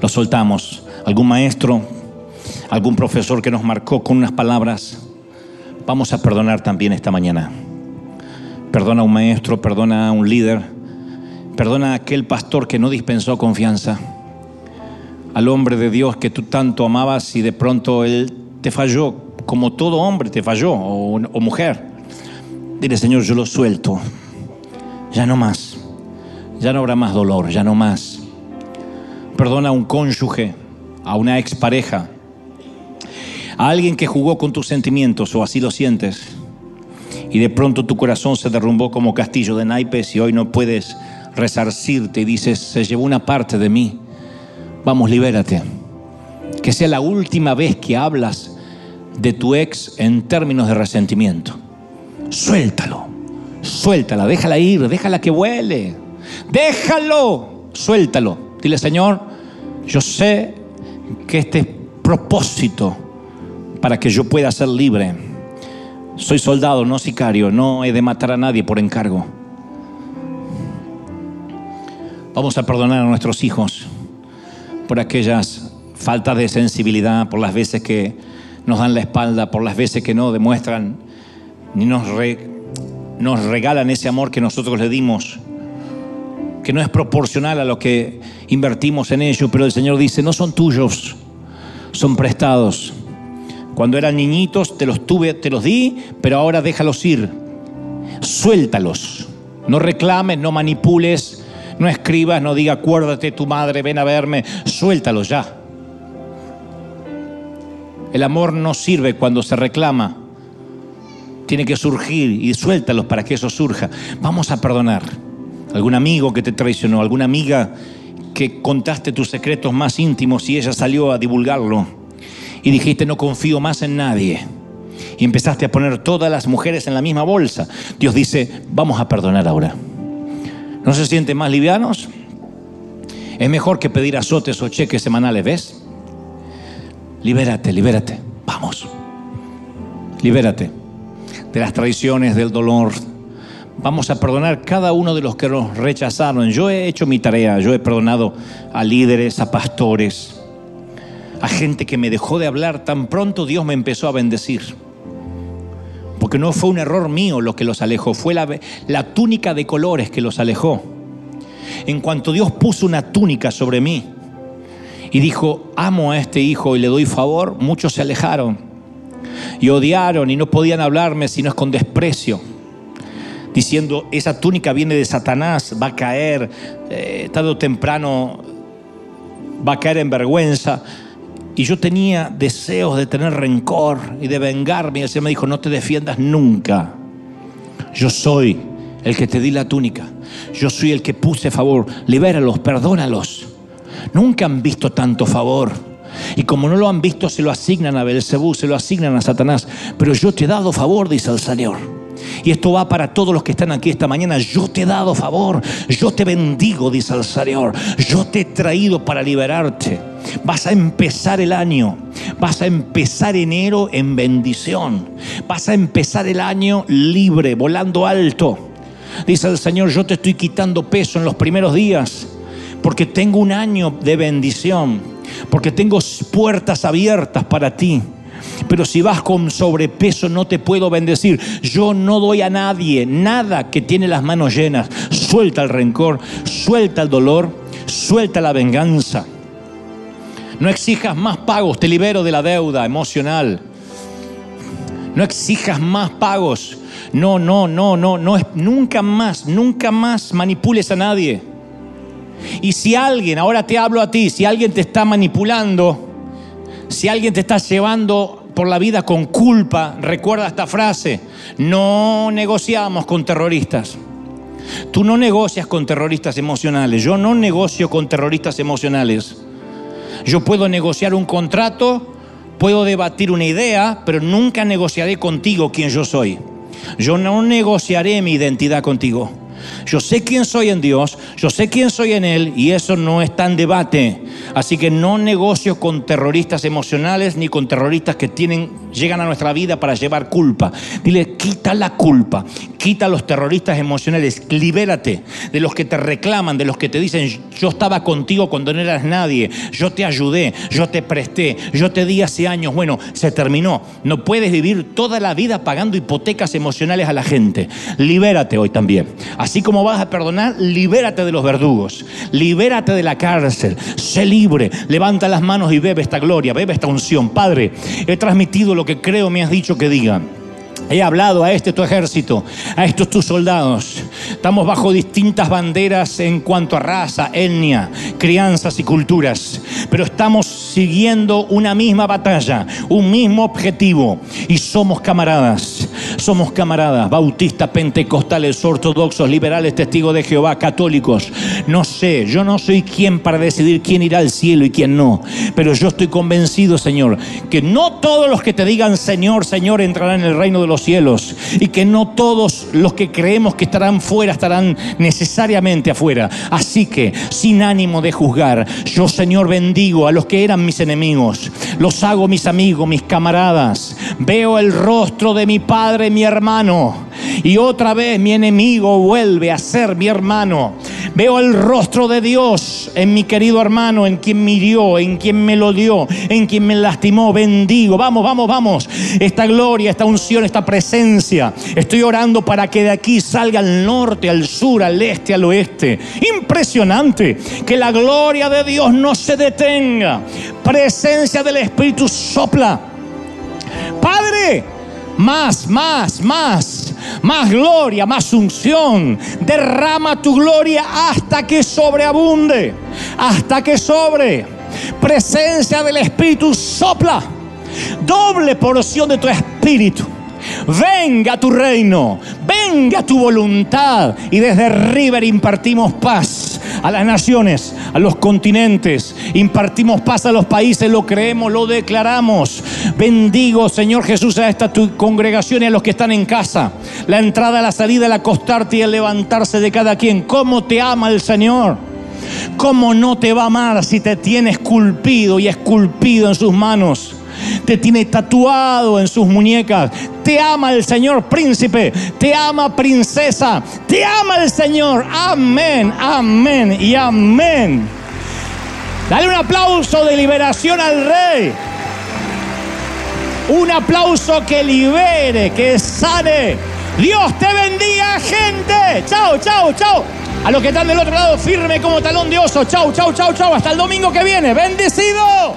Los soltamos. Algún maestro, algún profesor que nos marcó con unas palabras, vamos a perdonar también esta mañana. Perdona a un maestro, perdona a un líder, perdona a aquel pastor que no dispensó confianza al hombre de Dios que tú tanto amabas y de pronto él te falló, como todo hombre te falló, o, o mujer. Dile, Señor, yo lo suelto. Ya no más. Ya no habrá más dolor, ya no más. Perdona a un cónyuge, a una expareja, a alguien que jugó con tus sentimientos o así lo sientes. Y de pronto tu corazón se derrumbó como castillo de naipes y hoy no puedes resarcirte y dices, se llevó una parte de mí. Vamos, libérate. Que sea la última vez que hablas de tu ex en términos de resentimiento. Suéltalo, suéltala, déjala ir, déjala que vuele. Déjalo, suéltalo. Dile, Señor, yo sé que este es propósito para que yo pueda ser libre. Soy soldado, no sicario, no he de matar a nadie por encargo. Vamos a perdonar a nuestros hijos por aquellas faltas de sensibilidad, por las veces que nos dan la espalda, por las veces que no demuestran ni nos, nos regalan ese amor que nosotros le dimos, que no es proporcional a lo que invertimos en ello, pero el Señor dice, no son tuyos, son prestados. Cuando eran niñitos te los tuve, te los di, pero ahora déjalos ir. Suéltalos. No reclames, no manipules, no escribas, no diga acuérdate tu madre, ven a verme, suéltalo ya. El amor no sirve cuando se reclama. Tiene que surgir y suéltalos para que eso surja. Vamos a perdonar. Algún amigo que te traicionó, alguna amiga que contaste tus secretos más íntimos y ella salió a divulgarlo. Y dijiste, no confío más en nadie. Y empezaste a poner todas las mujeres en la misma bolsa. Dios dice, vamos a perdonar ahora. ¿No se sienten más livianos? Es mejor que pedir azotes o cheques semanales, ¿ves? Libérate, libérate. Vamos. Libérate de las traiciones, del dolor. Vamos a perdonar cada uno de los que nos rechazaron. Yo he hecho mi tarea, yo he perdonado a líderes, a pastores, a gente que me dejó de hablar. Tan pronto Dios me empezó a bendecir porque no fue un error mío lo que los alejó, fue la, la túnica de colores que los alejó. En cuanto Dios puso una túnica sobre mí y dijo, amo a este hijo y le doy favor, muchos se alejaron y odiaron y no podían hablarme sino es con desprecio diciendo, esa túnica viene de Satanás, va a caer, eh, tarde o temprano va a caer en vergüenza. Y yo tenía deseos de tener rencor y de vengarme. Y el Señor me dijo, no te defiendas nunca. Yo soy el que te di la túnica. Yo soy el que puse favor. Libéralos, perdónalos. Nunca han visto tanto favor. Y como no lo han visto, se lo asignan a Belcebú, se lo asignan a Satanás. Pero yo te he dado favor, dice el Señor. Y esto va para todos los que están aquí esta mañana. Yo te he dado favor, yo te bendigo, dice el Señor. Yo te he traído para liberarte. Vas a empezar el año, vas a empezar enero en bendición, vas a empezar el año libre, volando alto. Dice el Señor, yo te estoy quitando peso en los primeros días porque tengo un año de bendición, porque tengo puertas abiertas para ti. Pero si vas con sobrepeso no te puedo bendecir. Yo no doy a nadie nada que tiene las manos llenas. Suelta el rencor, suelta el dolor, suelta la venganza. No exijas más pagos, te libero de la deuda emocional. No exijas más pagos. No, no, no, no, no, nunca más, nunca más manipules a nadie. Y si alguien, ahora te hablo a ti, si alguien te está manipulando, si alguien te está llevando por la vida con culpa, recuerda esta frase, no negociamos con terroristas. Tú no negocias con terroristas emocionales, yo no negocio con terroristas emocionales. Yo puedo negociar un contrato, puedo debatir una idea, pero nunca negociaré contigo quién yo soy. Yo no negociaré mi identidad contigo. Yo sé quién soy en Dios, yo sé quién soy en Él y eso no está en debate. Así que no negocio con terroristas emocionales ni con terroristas que tienen, llegan a nuestra vida para llevar culpa. Dile, quita la culpa, quita los terroristas emocionales, libérate de los que te reclaman, de los que te dicen, yo estaba contigo cuando no eras nadie, yo te ayudé, yo te presté, yo te di hace años, bueno, se terminó. No puedes vivir toda la vida pagando hipotecas emocionales a la gente. Libérate hoy también. Así como vas a perdonar, libérate de los verdugos, libérate de la cárcel, sé libre, levanta las manos y bebe esta gloria, bebe esta unción. Padre, he transmitido lo que creo me has dicho que diga. He hablado a este tu ejército, a estos tus soldados. Estamos bajo distintas banderas en cuanto a raza, etnia, crianzas y culturas, pero estamos siguiendo una misma batalla, un mismo objetivo y somos camaradas. Somos camaradas, bautistas, pentecostales, ortodoxos, liberales, testigos de Jehová, católicos. No sé, yo no soy quien para decidir quién irá al cielo y quién no, pero yo estoy convencido, Señor, que no todos los que te digan Señor, Señor entrarán en el reino de los cielos y que no todos los que creemos que estarán fuera estarán necesariamente afuera. Así que, sin ánimo de juzgar, yo Señor bendigo a los que eran mis enemigos, los hago mis amigos, mis camaradas. Veo el rostro de mi Padre, mi hermano y otra vez mi enemigo vuelve a ser mi hermano. Veo el rostro de Dios en mi querido hermano, en quien me hirió, en quien me lo dio, en quien me lastimó. Bendigo. Vamos, vamos, vamos. Esta gloria, esta unción, esta presencia. Estoy orando para que de aquí salga al norte, al sur, al este, al oeste. Impresionante. Que la gloria de Dios no se detenga. Presencia del Espíritu sopla. Padre, más, más, más, más gloria, más unción. Derrama tu gloria hasta que sobreabunde, hasta que sobre. Presencia del Espíritu sopla. Doble porción de tu Espíritu. Venga tu reino, venga tu voluntad. Y desde River impartimos paz a las naciones, a los continentes. Impartimos paz a los países, lo creemos, lo declaramos. Bendigo, Señor Jesús, a esta tu congregación y a los que están en casa. La entrada, la salida, el acostarte y el levantarse de cada quien. ¿Cómo te ama el Señor? ¿Cómo no te va a amar si te tiene esculpido y esculpido en sus manos? Te tiene tatuado en sus muñecas. Te ama el Señor príncipe, te ama princesa, te ama el Señor. Amén, amén y amén. Dale un aplauso de liberación al rey. Un aplauso que libere, que sane. Dios te bendiga, gente. Chao, chao, chao. A los que están del otro lado, firme como talón de oso. Chao, chao, chao, chao. Hasta el domingo que viene. Bendecido.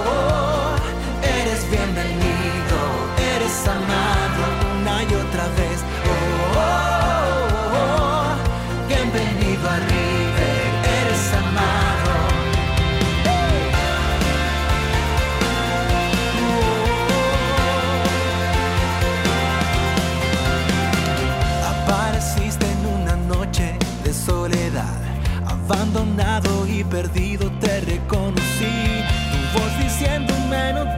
has amado una y otra vez. Oh, oh, oh, oh bienvenido a River, eres amado. Apareciste en una noche de soledad, abandonado y perdido te reconocí, tu voz diciéndome no